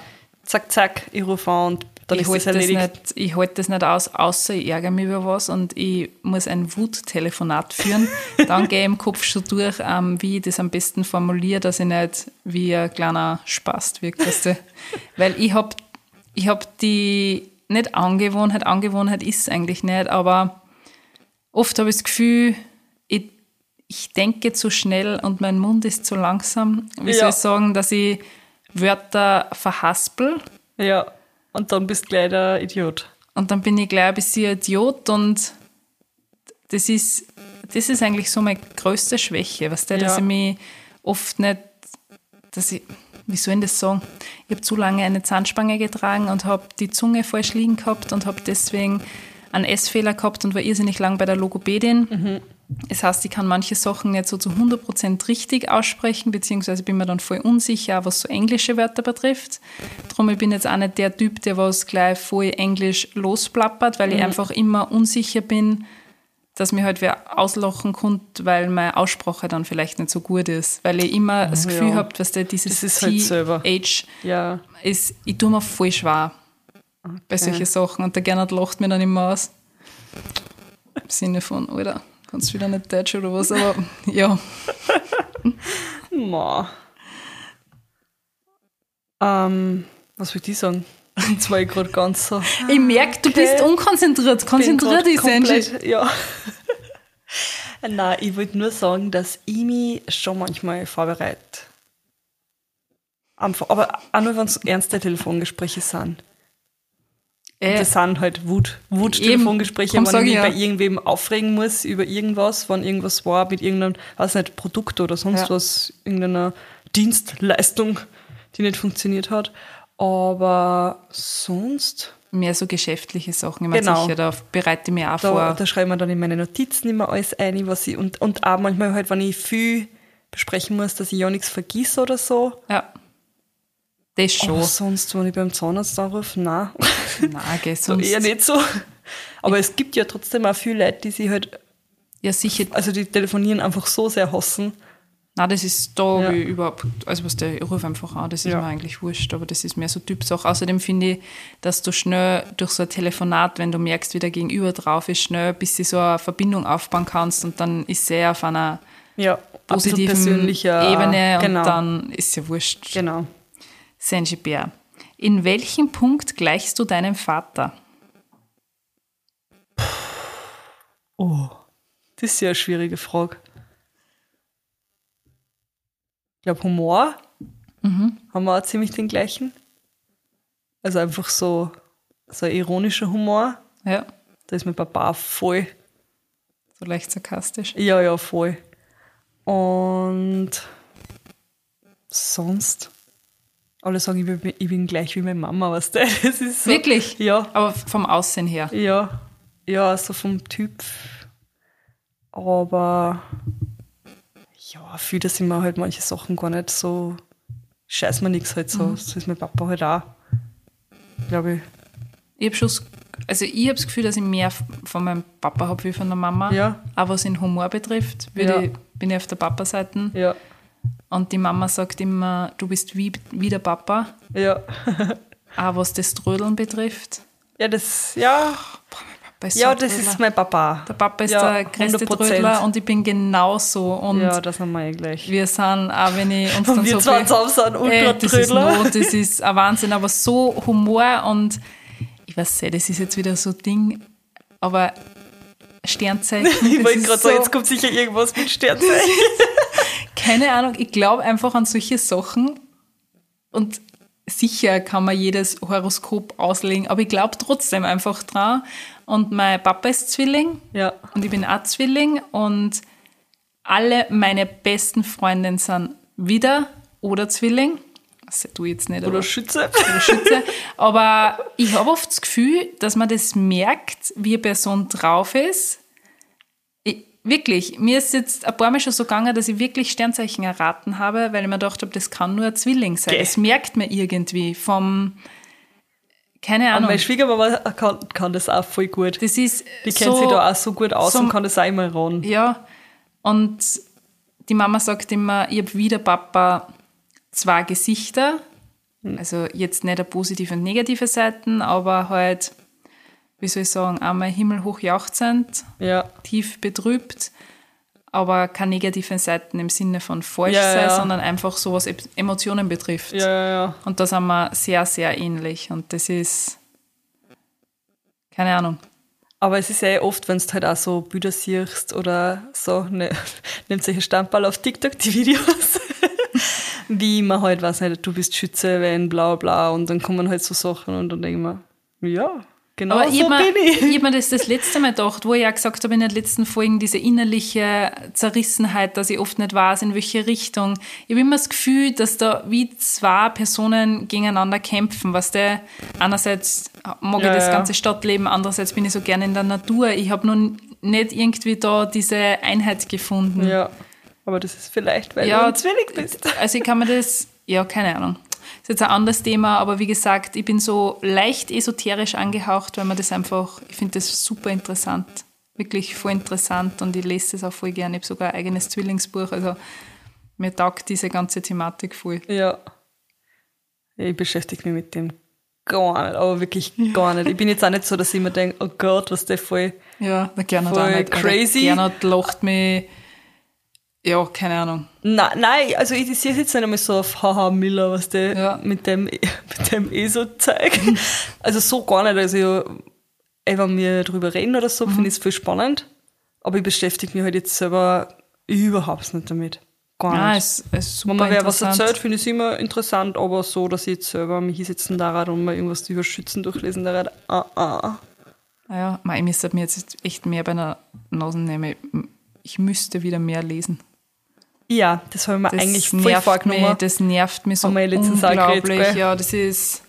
zack, zack, ich rufe an und dann ich ist das, erledigt. nicht, ich halte das nicht aus, außer ich ärgere mich über was und ich muss ein Wuttelefonat führen. Dann gehe ich im Kopf schon durch, ähm, wie ich das am besten formuliere, dass ich nicht wie ein kleiner Spast wirke. Du? Weil ich habe ich hab die, nicht Angewohnheit, Angewohnheit ist es eigentlich nicht, aber oft habe ich das Gefühl, ich, ich denke zu schnell und mein Mund ist zu langsam. Wie soll Ja. ich sagen, dass ich Wörter verhaspel Ja, und dann bist du gleich der Idiot. und dann bin ich gleich ein bisschen Idiot und das ist, das ist eigentlich so meine größte Schwäche, weißt du, dass Ja. ich mich oft nicht, dass ich, wie soll ich das sagen? Ich habe zu lange eine Zahnspange getragen und habe die Zunge falsch liegen gehabt und habe deswegen einen Essfehler gehabt und war irrsinnig lang bei der Logopädin. Das heißt, ich kann manche Sachen nicht so zu 100% richtig aussprechen, beziehungsweise bin mir dann voll unsicher, was so englische Wörter betrifft. Darum ich bin jetzt auch nicht der Typ, der was gleich voll Englisch losplappert, weil ich einfach immer unsicher bin, dass mir halt wer auslachen kommt, weil meine Aussprache dann vielleicht nicht so gut ist. Weil ich immer das Gefühl ja. habe, dass der dieses Das ist halt. TH Ja. ist, ich tue mir voll schwer bei solchen Sachen. Und der Gernot lacht mir dann immer aus. Im Sinne von, Alter, kannst du wieder nicht Deutsch oder was, aber ja. Ma. Ähm, was will ich sagen? Jetzt war ich gerade ganz so. Ich merke, du bist unkonzentriert. Konzentrier bin dich, grad Senji. komplett- Ja. Nein, ich wollte nur sagen, dass ich mich schon manchmal vorbereite. Einfach, aber auch nur, wenn es ernste Telefongespräche sind. Äh, Das sind halt Wut, Wut-Telefongespräche, wenn ich mich bei irgendwem aufregen muss über irgendwas, wenn irgendwas war mit irgendeinem, weiß nicht, Produkt oder sonst Ja. was, irgendeiner Dienstleistung, die nicht funktioniert hat. Aber sonst, mehr so geschäftliche Sachen. Ich meine, Genau. sicher, da bereite ich mich auch da, vor. da schreibe ich mir dann in meine Notizen immer alles ein, was ich, und, und auch manchmal halt, wenn ich viel besprechen muss, dass ich ja nichts vergiss oder so. ja. Das schon. Aber sonst, wenn ich beim Zahnarzt anrufe, nein. Nein, gell, so sonst. eher nicht so. Aber es gibt ja trotzdem auch viele Leute, die sich halt Ja, sicher. also die telefonieren einfach so sehr hassen. Nein, das ist da Ja. wie überhaupt, also was der, ich rufe einfach an, das ist Ja. mir eigentlich wurscht, aber das ist mehr so Typsache. Außerdem finde ich, dass du schnell durch so ein Telefonat, wenn du merkst, wie der Gegenüber drauf ist, schnell bis du so eine Verbindung aufbauen kannst und dann ist sehr auf einer Ja, positiven Ebene genau, und dann ist ja wurscht. Genau. Bär, in welchem Punkt gleichst du deinem Vater? Oh, das ist ja eine schwierige Frage. Ich glaube, Humor haben wir auch ziemlich den gleichen. Also einfach so, so ein ironischer Humor. Ja, Da ist mein Papa voll. so leicht sarkastisch. Ja, ja, voll. Und sonst? Alle sagen, ich bin, ich bin gleich wie meine Mama, weißt du? Das ist so, Wirklich? Ja, Aber vom Aussehen her. ja, ja, so vom Typ. Aber ja, für das sind mir halt manche Sachen gar nicht so. Scheiß mir nichts halt so. So ist mein Papa halt auch. Glaube ich. Ich habe schon, also ich habe das Gefühl, dass ich mehr von meinem Papa habe wie von der Mama. Ja. Aber was den Humor betrifft, würde Ja. ich, bin ich auf der Papa-Seite. Ja. Und die Mama sagt immer, du bist wie, wie der Papa. Ja. Auch was das Trödeln betrifft. Ja, das, ja. Papa ist Ja, so das Trödler. ist mein Papa. Der Papa ist Ja, der größte 100%. Trödler und ich bin genauso. Und Ja, das haben wir eh gleich. wir sind, auch wenn ich uns dann Und wir so be- zusammen sind Ey, das ist no, das ist ein Wahnsinn, aber so Humor und ich weiß nicht, das ist jetzt wieder so ein Ding, aber Sternzeichen. Ich wollte gerade so, jetzt kommt sicher irgendwas mit Sternzeichen. keine Ahnung, ich glaube einfach an solche Sachen und sicher kann man jedes Horoskop auslegen, aber ich glaube trotzdem einfach dran. Und mein Papa ist Zwilling Ja. und ich bin auch Zwilling und alle meine besten Freundinnen sind wieder oder Zwilling. Das du jetzt nicht, Oder Schütze. oder Schütze. Aber ich habe oft das Gefühl, dass man das merkt, wie eine Person drauf ist. Ich, wirklich, mir ist jetzt ein paar Mal schon so gegangen, dass ich wirklich Sternzeichen erraten habe, weil ich mir gedacht habe, das kann nur ein Zwilling sein. Gell. Das merkt man irgendwie vom, keine Und Ahnung. meine Schwiegermama kann, kann das auch voll gut. Das ist Die kennt so, sich da auch so gut aus so- und kann das auch immer ran. Ja, und die Mama sagt immer, ich habe wie der Papa zwei Gesichter. Also jetzt nicht eine positive und negative Seiten, aber halt, wie soll ich sagen, einmal himmelhoch jauchzend, Ja. tief betrübt, aber keine negativen Seiten im Sinne von falsch Ja, sein, ja. sondern einfach so, was Emotionen betrifft. Ja, ja, ja. Und da sind wir sehr, sehr ähnlich. Und das ist, keine Ahnung. Aber es ist ja eh oft, wenn du halt auch so Bilder siehst oder so, ne, nimmt solche Standball auf TikTok, die Videos. Wie man halt, weiß nicht, du bist Schütze, wenn bla bla und dann kommen halt so Sachen und dann denken wir, ja, genau Aber ich so habe mir, bin ich. ich hab mir das das letzte Mal gedacht, wo ich ja gesagt habe in den letzten Folgen, diese innerliche Zerrissenheit, dass ich oft nicht weiß, in welche Richtung. Ich habe immer das Gefühl, dass da wie zwei Personen gegeneinander kämpfen. Was der einerseits mag Ja, ich das ja. ganze Stadtleben, andererseits bin ich so gerne in der Natur. Ich habe noch nicht irgendwie da diese Einheit gefunden. Ja, aber das ist vielleicht, weil Ja, du ein Zwilling bist. Also ich kann mir das, ja, keine Ahnung. Das ist jetzt ein anderes Thema, aber wie gesagt, ich bin so leicht esoterisch angehaucht, weil man das einfach, ich finde das super interessant. Wirklich voll interessant und ich lese das auch voll gerne. Ich habe sogar ein eigenes Zwillingsbuch, also mir taugt diese ganze Thematik voll. Ja. Ich beschäftige mich mit dem gar nicht, aber wirklich gar nicht. Ich bin jetzt auch nicht so, dass ich mir denke, oh Gott, was der voll. Ja, Voll nicht. crazy. Gernot lacht mich, ja, keine Ahnung. Na, nein, also ich sehe jetzt nicht einmal so auf Haha Miller, was der Ja. mit dem mit dem ESO zeigt. Also so gar nicht. Also ja, ey, wenn wir drüber reden oder so, finde ich es voll spannend. Aber ich beschäftige mich halt jetzt selber überhaupt nicht damit. Gar Ja, nicht. es, es ist super Wenn man wer was erzählt, finde ich es immer interessant, aber so, dass ich jetzt selber mich hinsetzen da und mal irgendwas über Schützen durchlesen da ah, ah. Ja, mei, ich müsste mir jetzt echt mehr bei einer Nase nehmen. Ich müsste wieder mehr lesen. Ja, das habe ich mir Das eigentlich nervt vorgenommen. mich, das nervt mich so geredet, unglaublich. ja, das ist,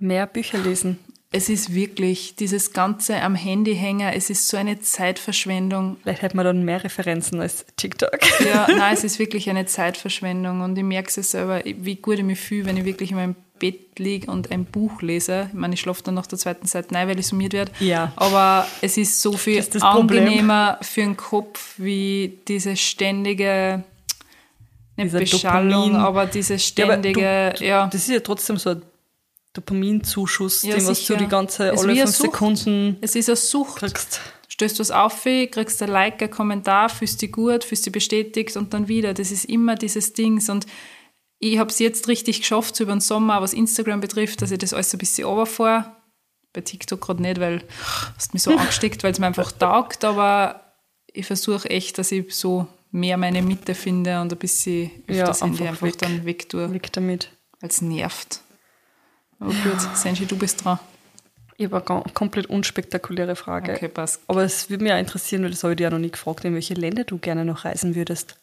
Mehr Bücher lesen. es ist wirklich dieses ganze am Handy hängen, es ist so eine Zeitverschwendung. Vielleicht hätte man dann mehr Referenzen als TikTok. Ja, nein, es ist wirklich eine Zeitverschwendung und ich merke es selber, wie gut ich mich fühle, wenn ich wirklich in meinem Bett liege und ein Buch lese. Ich meine, ich schlafe dann nach der zweiten Seite rein, weil ich summiert werde. Ja. Aber es ist so viel ist das Problem. angenehmer für den Kopf, wie diese ständige, nicht Beschallung, Dopamin. aber diese Ja, ständige, du, ja. Das ist ja trotzdem so ein Dopaminzuschuss, Ja, den was du die ganze alle fünf. Sekunden Es ist eine Sucht. kriegst. stößt was auf, kriegst ein Like, ein Kommentar, fühlst dich gut, fühlst dich bestätigt und dann wieder. Das ist immer dieses Dings. Und ich habe es jetzt richtig geschafft, so über den Sommer, was Instagram betrifft, dass ich das alles ein bisschen runterfahre. Bei TikTok gerade nicht, weil es mich so angesteckt, weil es mir einfach taugt. Aber ich versuche echt, dass ich so mehr meine Mitte finde und ein bisschen öfter Ja, einfach einfach weg. dann weg tue, Weg damit. weil es nervt. Aber gut, Senji, du bist dran. Ich habe eine komplett unspektakuläre Frage. Okay, passt. Aber es würde mich auch interessieren, weil das habe ich dir ja noch nie gefragt, in welche Länder du gerne noch reisen würdest.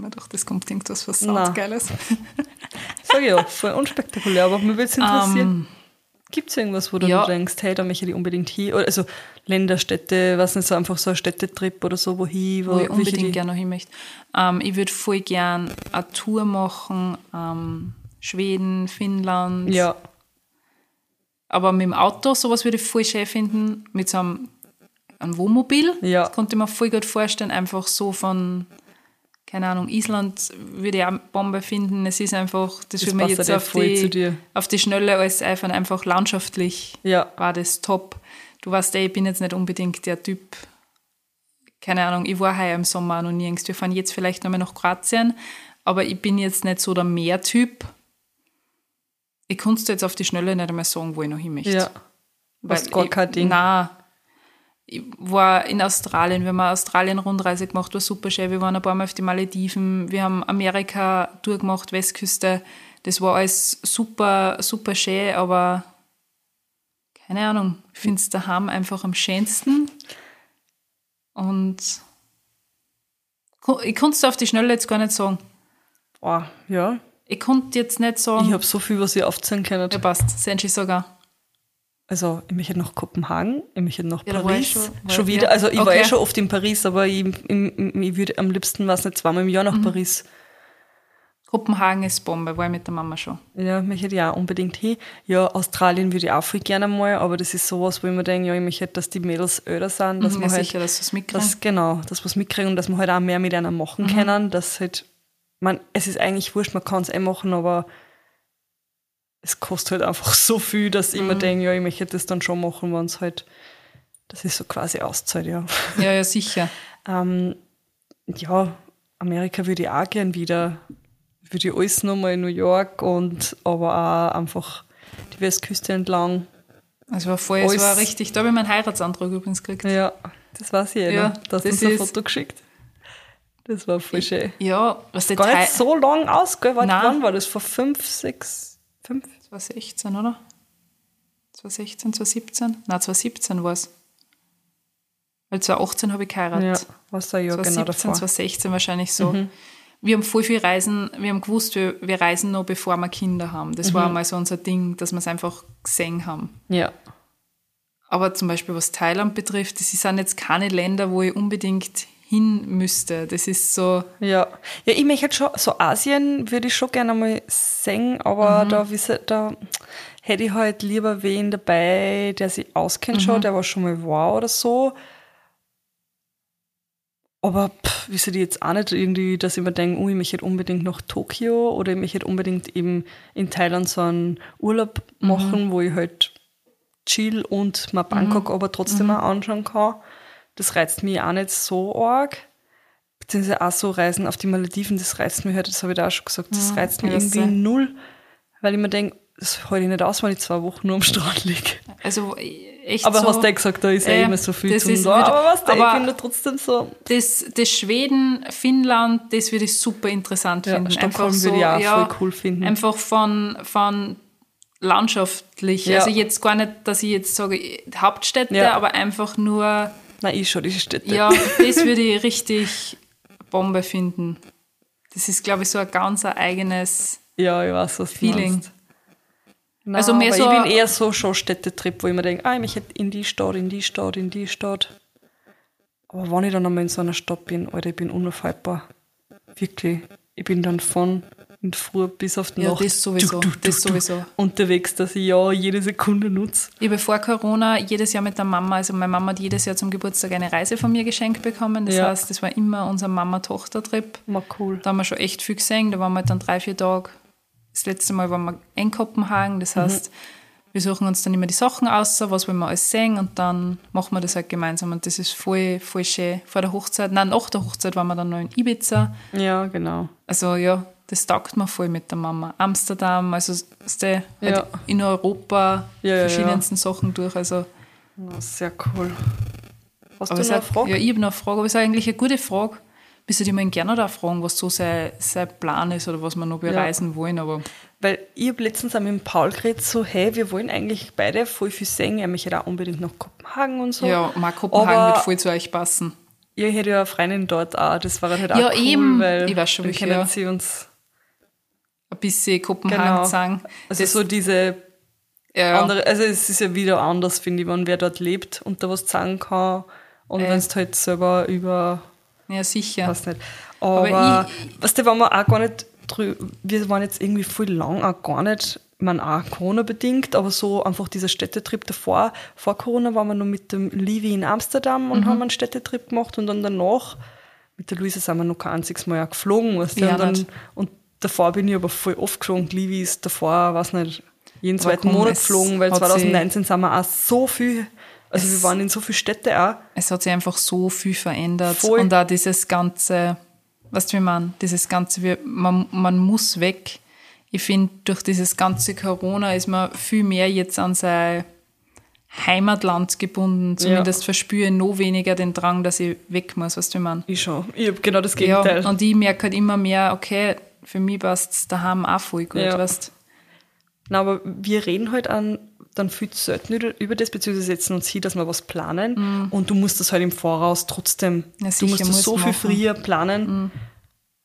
Mir gedacht, das kommt irgendwas was Na. Soundgeiles. Sag ich ja, voll unspektakulär, aber mir würde es interessieren. Ähm, Gibt es irgendwas, wo du ja. denkst, hey, da möchte ich unbedingt hin? Oder also Länder, Städte, was nicht so einfach so ein Städtetrip oder so, wohin? Wo, wo ich unbedingt gerne noch hin möchte. Ähm, ich würde voll gern eine Tour machen, ähm, Schweden, Finnland. Ja, Aber mit dem Auto, sowas würde ich voll schön finden. Mit so einem, einem Wohnmobil. Ja. Das konnte ich mir voll gut vorstellen. Einfach so von, keine Ahnung, Island würde ich auch Bombe finden. Es ist einfach, das, Das würde mir passt jetzt auf die, auf die Schnelle als einfach, einfach landschaftlich Ja. war das top. Du weißt eh, ich bin jetzt nicht unbedingt der Typ, keine Ahnung, ich war heuer im Sommer noch nirgends. Wir fahren jetzt vielleicht nochmal nach Kroatien, aber ich bin jetzt nicht so der Meertyp. Ich konnte jetzt auf die Schnelle nicht einmal sagen, wo ich noch hin möchte. Ja. Hast gar ich, kein Ding. Nein. Ich war in Australien, wir haben eine Australien-Rundreise gemacht, war super schön. Wir waren ein paar Mal auf die Malediven, wir haben Amerika durchgemacht, Westküste. Das war alles super, super schön, aber keine Ahnung, ich finde es daheim einfach am schönsten. Und ich konnte es auf die Schnelle jetzt gar nicht sagen. Boah, ja. Ich konnte jetzt nicht sagen, Ich habe so viel, was ich aufzählen kann. ja passt, Senshi sogar. Also, ich möchte nach Kopenhagen, ich möchte nach Ja, war Paris. schon. Schon, War- wieder. ja. Also, ich war Okay. eh schon oft in Paris, aber ich, ich, ich würde am liebsten, was nicht, zweimal im Jahr Mhm. nach Paris. Kopenhagen ist Bombe, war ich mit der Mama schon. Ja, möchte ich auch unbedingt hin. Ja, Australien würde ich auch viel gerne mal, aber das ist sowas, wo ich mir denke, ja, ich möchte, dass die Mädels älter sind, dass Mhm, man ja, halt, sicher, dass es mitkriegst. dass, genau, dass wir es mitkriegen und dass wir halt auch mehr mit einer machen Mhm. können, dass halt, man, es ist eigentlich wurscht, man kann es eh machen, aber es kostet halt einfach so viel, dass ich mir Mhm. denke, ja, ich möchte das dann schon machen, wenn es halt, das ist so quasi Auszeit, ja. Ja, ja, sicher. Ähm, ja, Amerika würde ich auch gern wieder, würde ich alles nochmal in New York und aber auch einfach die Westküste entlang. Also war voll, es war richtig, da habe ich meinen Heiratsantrag übrigens gekriegt. Ja, das weiß ich eh Ja. Du hast das uns ein Foto geschickt. Das war voll schön. Ja, was der Gar nicht so lang aus, gell? Wann war das? Vor fünf, sechs, fünf? 2016, oder? 2016, 2017? Nein, 2017 war es. Weil 2018 habe ich Ja, geheiratet. was ein Jahr genau 2017, davor. Mhm. 2016 wahrscheinlich so. Wir haben voll viel Reisen, wir haben gewusst, wir, wir reisen noch, bevor wir Kinder haben. Das Mhm. war mal so unser Ding, dass wir es einfach gesehen haben. Ja. Aber zum Beispiel was Thailand betrifft, das sind jetzt keine Länder, wo ich unbedingt hin müsste. Das ist so, Ja. Ja, ich möchte schon, so Asien würde ich schon gerne mal sehen, aber da, wisse, da hätte ich halt lieber wen dabei, der sich auskennt schon, der war schon mal war oder so. Aber pff, wisse die jetzt auch nicht irgendwie, dass ich mir denke, oh, ich möchte unbedingt nach Tokio oder ich möchte unbedingt eben in Thailand so einen Urlaub machen, wo ich halt chill und mal Bangkok aber trotzdem mal anschauen kann. Das reizt mich auch nicht so arg. Beziehungsweise auch so Reisen auf die Malediven, das reizt mich halt, das habe ich da auch schon gesagt, das reizt mich ja, irgendwie sehr. null, weil ich mir denke, das halte ich nicht aus, wenn ich zwei Wochen nur am Strand liege. also echt Aber so, hast du ja gesagt, da ist ja äh, immer so viel ist da. wieder- Aber was, da, ich aber- bin da trotzdem so, das, das Schweden, Finnland, das würde ich super interessant ja, finden. Stockholm würde ich auch voll cool finden. Einfach von, von landschaftlich. Ja. Also jetzt gar nicht, dass ich jetzt sage Hauptstädte, Ja. aber einfach nur, Nein, ich schon, die Städte. ja, das würde ich richtig Bombe finden. Das ist, glaube ich, so ein ganz eigenes ja, ich weiß, was Feeling. Nein, Also mehr so ich bin eher so schon Städtetrip, wo ich mir denke, ah, ich möchte in die Stadt, in die Stadt, in die Stadt. Aber wenn ich dann einmal in so einer Stadt bin, Alter, ich bin unaufhaltbar. Wirklich. Ich bin dann von in der Früh bis auf die Ja, Nacht das sowieso, das sowieso. unterwegs, dass ich ja jede Sekunde nutze. Ich habe vor Corona jedes Jahr mit der Mama, also meine Mama hat jedes Jahr zum Geburtstag eine Reise von mir geschenkt bekommen. Das Ja. heißt, das war immer unser Mama-Tochter-Trip. Mal cool. Da haben wir schon echt viel gesehen. Da waren wir dann drei, vier Tage. Das letzte Mal waren wir in Kopenhagen. Das heißt, wir suchen uns dann immer die Sachen aus, was wollen wir alles sehen und dann machen wir das halt gemeinsam. Und das ist voll, voll schön. Vor der Hochzeit, nein, nach der Hochzeit waren wir dann noch in Ibiza. Ja, genau. Also ja, das taugt mir voll mit der Mama. Amsterdam, also du, halt Ja. in Europa Ja, ja, verschiedensten Sachen durch. Also, sehr cool. Hast aber du noch eine Frage? Ja, ich habe noch eine Frage, aber es ist eigentlich eine gute Frage. Bist du dir mal gerne da fragen, was so sein, sein Plan ist oder was wir noch bereisen wollen, aber Weil ich habe letztens auch mit dem Paul geredet, so, hey, wir wollen eigentlich beide voll viel sehen. Er möchte auch unbedingt nach Kopenhagen und so. ja, mal Kopenhagen Aber- wird voll zu euch passen. Ihr hättet ja eine Freundin dort auch, das war halt auch Ja, cool, eben. weil Ich weiß schon, dann können ja. sie uns Ein bisschen Kopenhagen genau, sagen. also Das- so diese ja, andere, also es ist ja wieder anders, finde ich, wenn wer dort lebt und da was sagen kann und Äh. wenn es halt selber über, ja, sicher. weiß nicht. Aber, Aber weißt du, wenn wir auch gar nicht drü wir waren jetzt irgendwie voll lang auch gar nicht, ich meine auch Corona-bedingt, aber so einfach dieser Städtetrip davor, vor Corona waren wir noch mit dem Livi in Amsterdam Mhm. und haben einen Städtetrip gemacht und dann danach mit der Luise sind wir noch kein einziges Mal auch geflogen. Weißt du? Ja, und, dann, und davor bin ich aber voll oft geflogen. Livi ist davor, weiß nicht, jeden Aber zweiten komm, Monat geflogen, weil hat 2019 sind wir auch so viel, also Es- wir waren in so viele Städte auch. Es hat sich einfach so viel verändert. Voll. Und auch dieses ganze, weißt du, wie man, dieses ganze, man, man muss weg. Ich finde, durch dieses ganze Corona ist man viel mehr jetzt an sein Heimatland gebunden. Zumindest verspüre ich noch weniger den Drang, dass ich weg muss, weißt du, wie man. Ich schon. Ich habe genau das Gegenteil. Ja, und ich merke halt immer mehr, okay, für mich passt es daheim auch voll gut, Ja. weißt Na, aber wir reden halt an, dann viel zu selten über- das, beziehungsweise setzen uns hin, dass wir was planen. Und du musst das halt im Voraus trotzdem. Ja, du sicher, musst das so viel machen. Früher planen.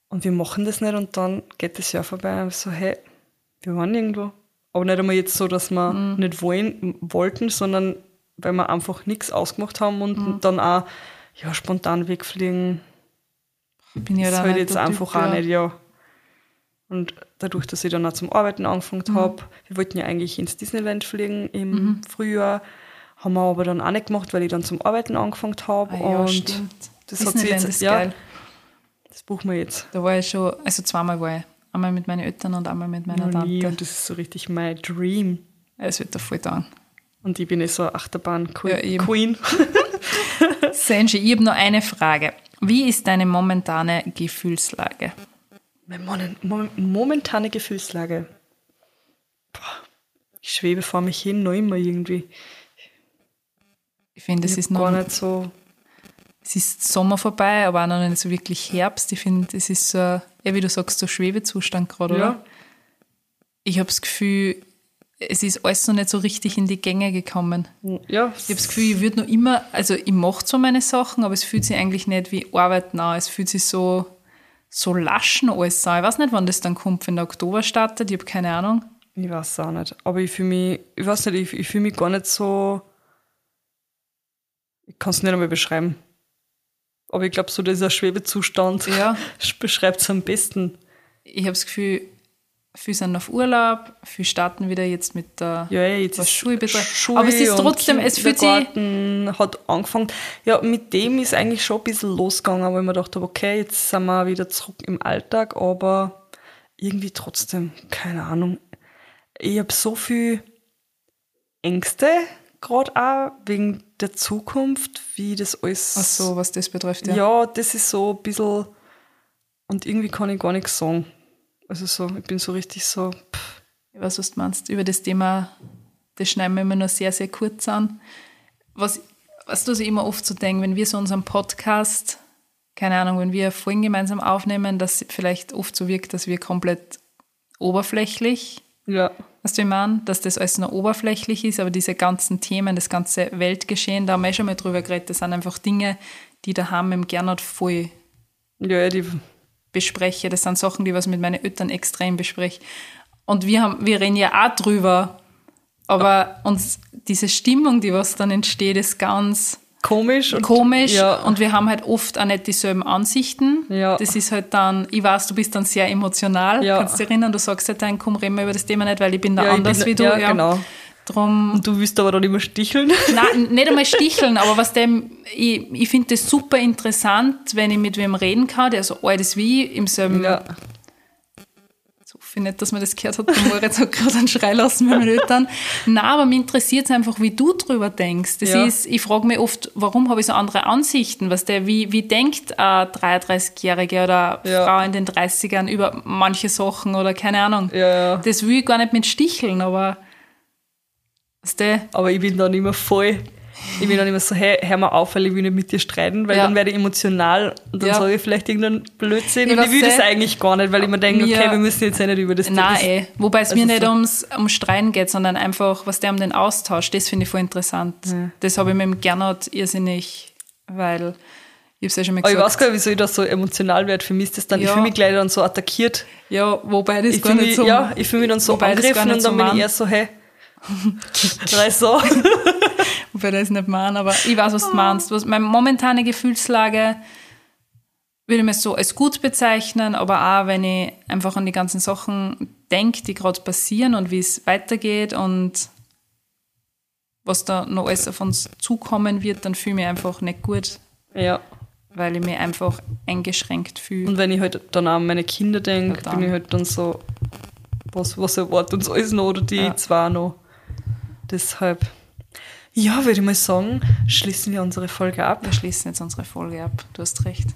Und wir machen das nicht und dann geht das Jahr vorbei und so, hey, wir waren irgendwo. Aber nicht einmal jetzt so, dass wir Mhm. nicht wollen, wollten, sondern weil wir einfach nichts ausgemacht haben und Mhm. dann auch ja, spontan wegfliegen. Ich bin ja das da ist halt jetzt einfach Typ, auch ja. nicht, ja. Und dadurch, dass ich dann auch zum Arbeiten angefangen Mhm. habe, wir wollten ja eigentlich ins Disneyland fliegen im Frühjahr, haben wir aber dann auch nicht gemacht, weil ich dann zum Arbeiten angefangen habe. Ah, ja, und stimmt. das hat sich Disneyland jetzt, ist ja, geil. das buchen wir jetzt. Da war ich schon, also zweimal war ich. Einmal mit meinen Eltern und einmal mit meiner Noch nie. Tante. Und das ist so richtig mein Dream. Es wird da voll da. Und ich bin eh so eine Achterbahn Ja. Senji, ich habe noch eine Frage. Wie ist deine momentane Gefühlslage? Meine momentane Gefühlslage. Boah, ich schwebe vor mich hin, noch immer irgendwie. Ich finde, es ist noch, gar nicht so. es ist Sommer vorbei, aber auch noch nicht so wirklich Herbst. Ich finde, es ist so, ja, wie du sagst, so Schwebezustand gerade, oder? Ja. Ich habe das Gefühl, es ist alles noch nicht so richtig in die Gänge gekommen. Ja, Ich habe das Gefühl, ich würde noch immer, also ich mache zwar meine Sachen, aber es fühlt sich eigentlich nicht wie Arbeit an. Es fühlt sich so, so lasch noch alles an. Ich weiß nicht, wann das dann kommt, wenn der Oktober startet. Ich habe keine Ahnung. Ich weiß es auch nicht. Aber ich fühle mich, ich weiß nicht, ich, ich fühle mich gar nicht so. Ich kann es nicht einmal beschreiben. Aber ich glaube, so dieser Schwebezustand Ja. beschreibt es am besten. Ich habe das Gefühl, viele sind auf Urlaub, viele starten wieder jetzt mit der Ja, jetzt ist Schule. Schule Aber es ist trotzdem, es fühlt sich, hat angefangen. Ja, mit dem ist eigentlich schon ein bisschen losgegangen, wo ich mir gedacht habe, okay, jetzt sind wir wieder zurück im Alltag, aber irgendwie trotzdem, keine Ahnung. Ich habe so viel Ängste, gerade auch wegen der Zukunft, wie das alles. ach so, was das betrifft, ja. ja. das ist so ein bisschen. Und irgendwie kann ich gar nichts sagen. Also so, ich bin so richtig so. Pff, Ich weiß, was du meinst. Über das Thema, das schneiden wir immer nur sehr, sehr kurz an. Was, was du ich immer oft so denke, wenn wir so unseren Podcast, keine Ahnung, wenn wir Folgen gemeinsam aufnehmen, dass es vielleicht oft so wirkt, dass wir komplett oberflächlich, ja. weißt du, ich meine? Dass das alles nur oberflächlich ist, aber diese ganzen Themen, das ganze Weltgeschehen, da haben wir schon mal drüber geredet, das sind einfach Dinge, die daheim im Gernot voll ja, die, bespreche. Das sind Sachen, die was mit meinen Eltern extrem bespreche. Und wir haben, wir reden ja auch drüber. Aber uns, diese Stimmung, die was dann entsteht, ist ganz komisch. Und, komisch. Ja, Und wir haben halt oft auch nicht dieselben Ansichten. Ja. Das ist halt dann, ich weiß, du bist dann sehr emotional. Ja. Kannst du dich erinnern, du sagst halt dann, komm, reden wir über das Thema nicht, weil ich bin da ja, ich anders bin, wie du. Ja, genau. Drum, Und du willst aber dann immer sticheln. Nein, nicht einmal sticheln, aber was dem, ich, ich finde das super interessant, wenn ich mit wem reden kann, der so alt ist wie ich, im selben. Ja. So viel nicht, dass man das gehört hat, der Moritz hat gerade einen Schrei lassen bei meinen Eltern. Nein, aber mich interessiert es einfach, wie du drüber denkst. Das Ja. ist, ich frage mich oft, warum habe ich so andere Ansichten? Was der, wie, wie denkt eine 33-Jährige oder eine Ja. Frau in den 30ern über manche Sachen oder keine Ahnung. Ja, ja. Das will ich gar nicht mit sticheln, aber weißt du, Aber ich bin dann immer voll. Ich bin dann immer so, hey, hör mal auf, weil ich will nicht mit dir streiten, weil Ja. dann werde ich emotional und dann Ja. sage ich vielleicht irgendeinen Blödsinn. Ich und ich will das eigentlich gar nicht, weil ich mir denke, okay, wir müssen jetzt ja nicht über das Nein, das, eh. Wobei es also mir nicht so- ums, um Streiten geht, sondern einfach, was der um den Austausch, das finde ich voll interessant. Das habe ich mit dem Gernot irrsinnig, weil ich es ja schon mal Aber ich gesagt. weiß gar nicht, wieso ich da so emotional werde. Für mich ist das dann, ich Ja. fühle mich gleich dann so attackiert. ja, wobei das Ich gar nicht mich, so. ja, ich fühle mich dann so angegriffen und so dann bin ich eher so, hey, drei so. Wobei das nicht mein, aber ich weiß, was du meinst. Was, meine momentane Gefühlslage würde ich mir so als gut bezeichnen, aber auch, wenn ich einfach an die ganzen Sachen denke, die gerade passieren und wie es weitergeht und was da noch alles auf uns zukommen wird, dann fühle ich mich einfach nicht gut. Ja. weil ich mich einfach eingeschränkt fühle. Und wenn ich halt dann an meine Kinder denke, bin ich halt dann so, was, was erwartet uns alles noch oder die Ja. zwei noch. Deshalb, ja, würde ich mal sagen, schließen wir unsere Folge ab. Wir schließen jetzt unsere Folge ab. Du hast recht.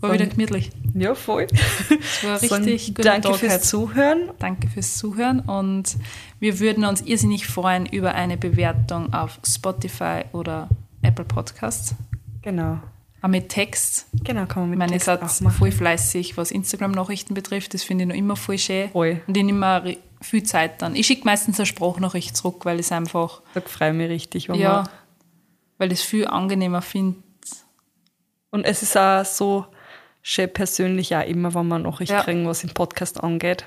War wieder gemütlich. Ja, voll. Es war richtig guter Danke Tag fürs heute. Zuhören. Danke fürs Zuhören und wir würden uns irrsinnig freuen über eine Bewertung auf Spotify oder Apple Podcasts. Genau. Auch mit Text. Genau, kann man Ich mit meine, ihr Text seid auch machen. voll fleißig, was Instagram-Nachrichten betrifft. Das finde ich noch immer voll schön. Voll. Und ich nehme viel Zeit dann. Ich schicke meistens eine Sprachnachricht zurück, weil es einfach, Da freue ich mich richtig. Wenn ja, man, weil ich es viel angenehmer finde. und es ist auch so schön persönlich auch immer, wenn eine Nachricht Ja. kriegen, was den Podcast angeht.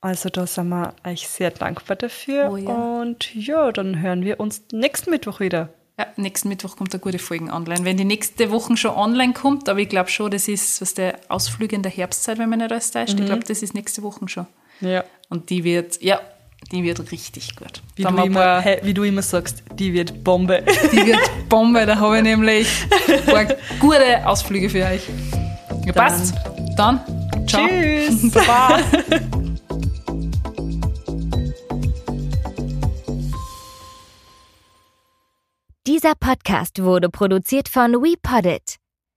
Also da sind wir euch sehr dankbar dafür. Oh ja. Und ja, dann hören wir uns nächsten Mittwoch wieder. Ja, nächsten Mittwoch kommt eine gute Folge online. Wenn die nächste Woche schon online kommt, aber ich glaube schon, das ist was der Ausflug in der Herbstzeit, wenn man nicht alles täuscht. Mhm. Ich glaube, das ist nächste Woche schon. Ja. Und die wird, ja, die wird richtig gut. Wie Da du, immer, paar- hey, wie du immer sagst, die wird Bombe. die wird Bombe, da habe ich nämlich ein paar gute Ausflüge für euch. Ja, passt. Dann, ciao. Tschüss. Baba. Dieser Podcast wurde produziert von WePoddit.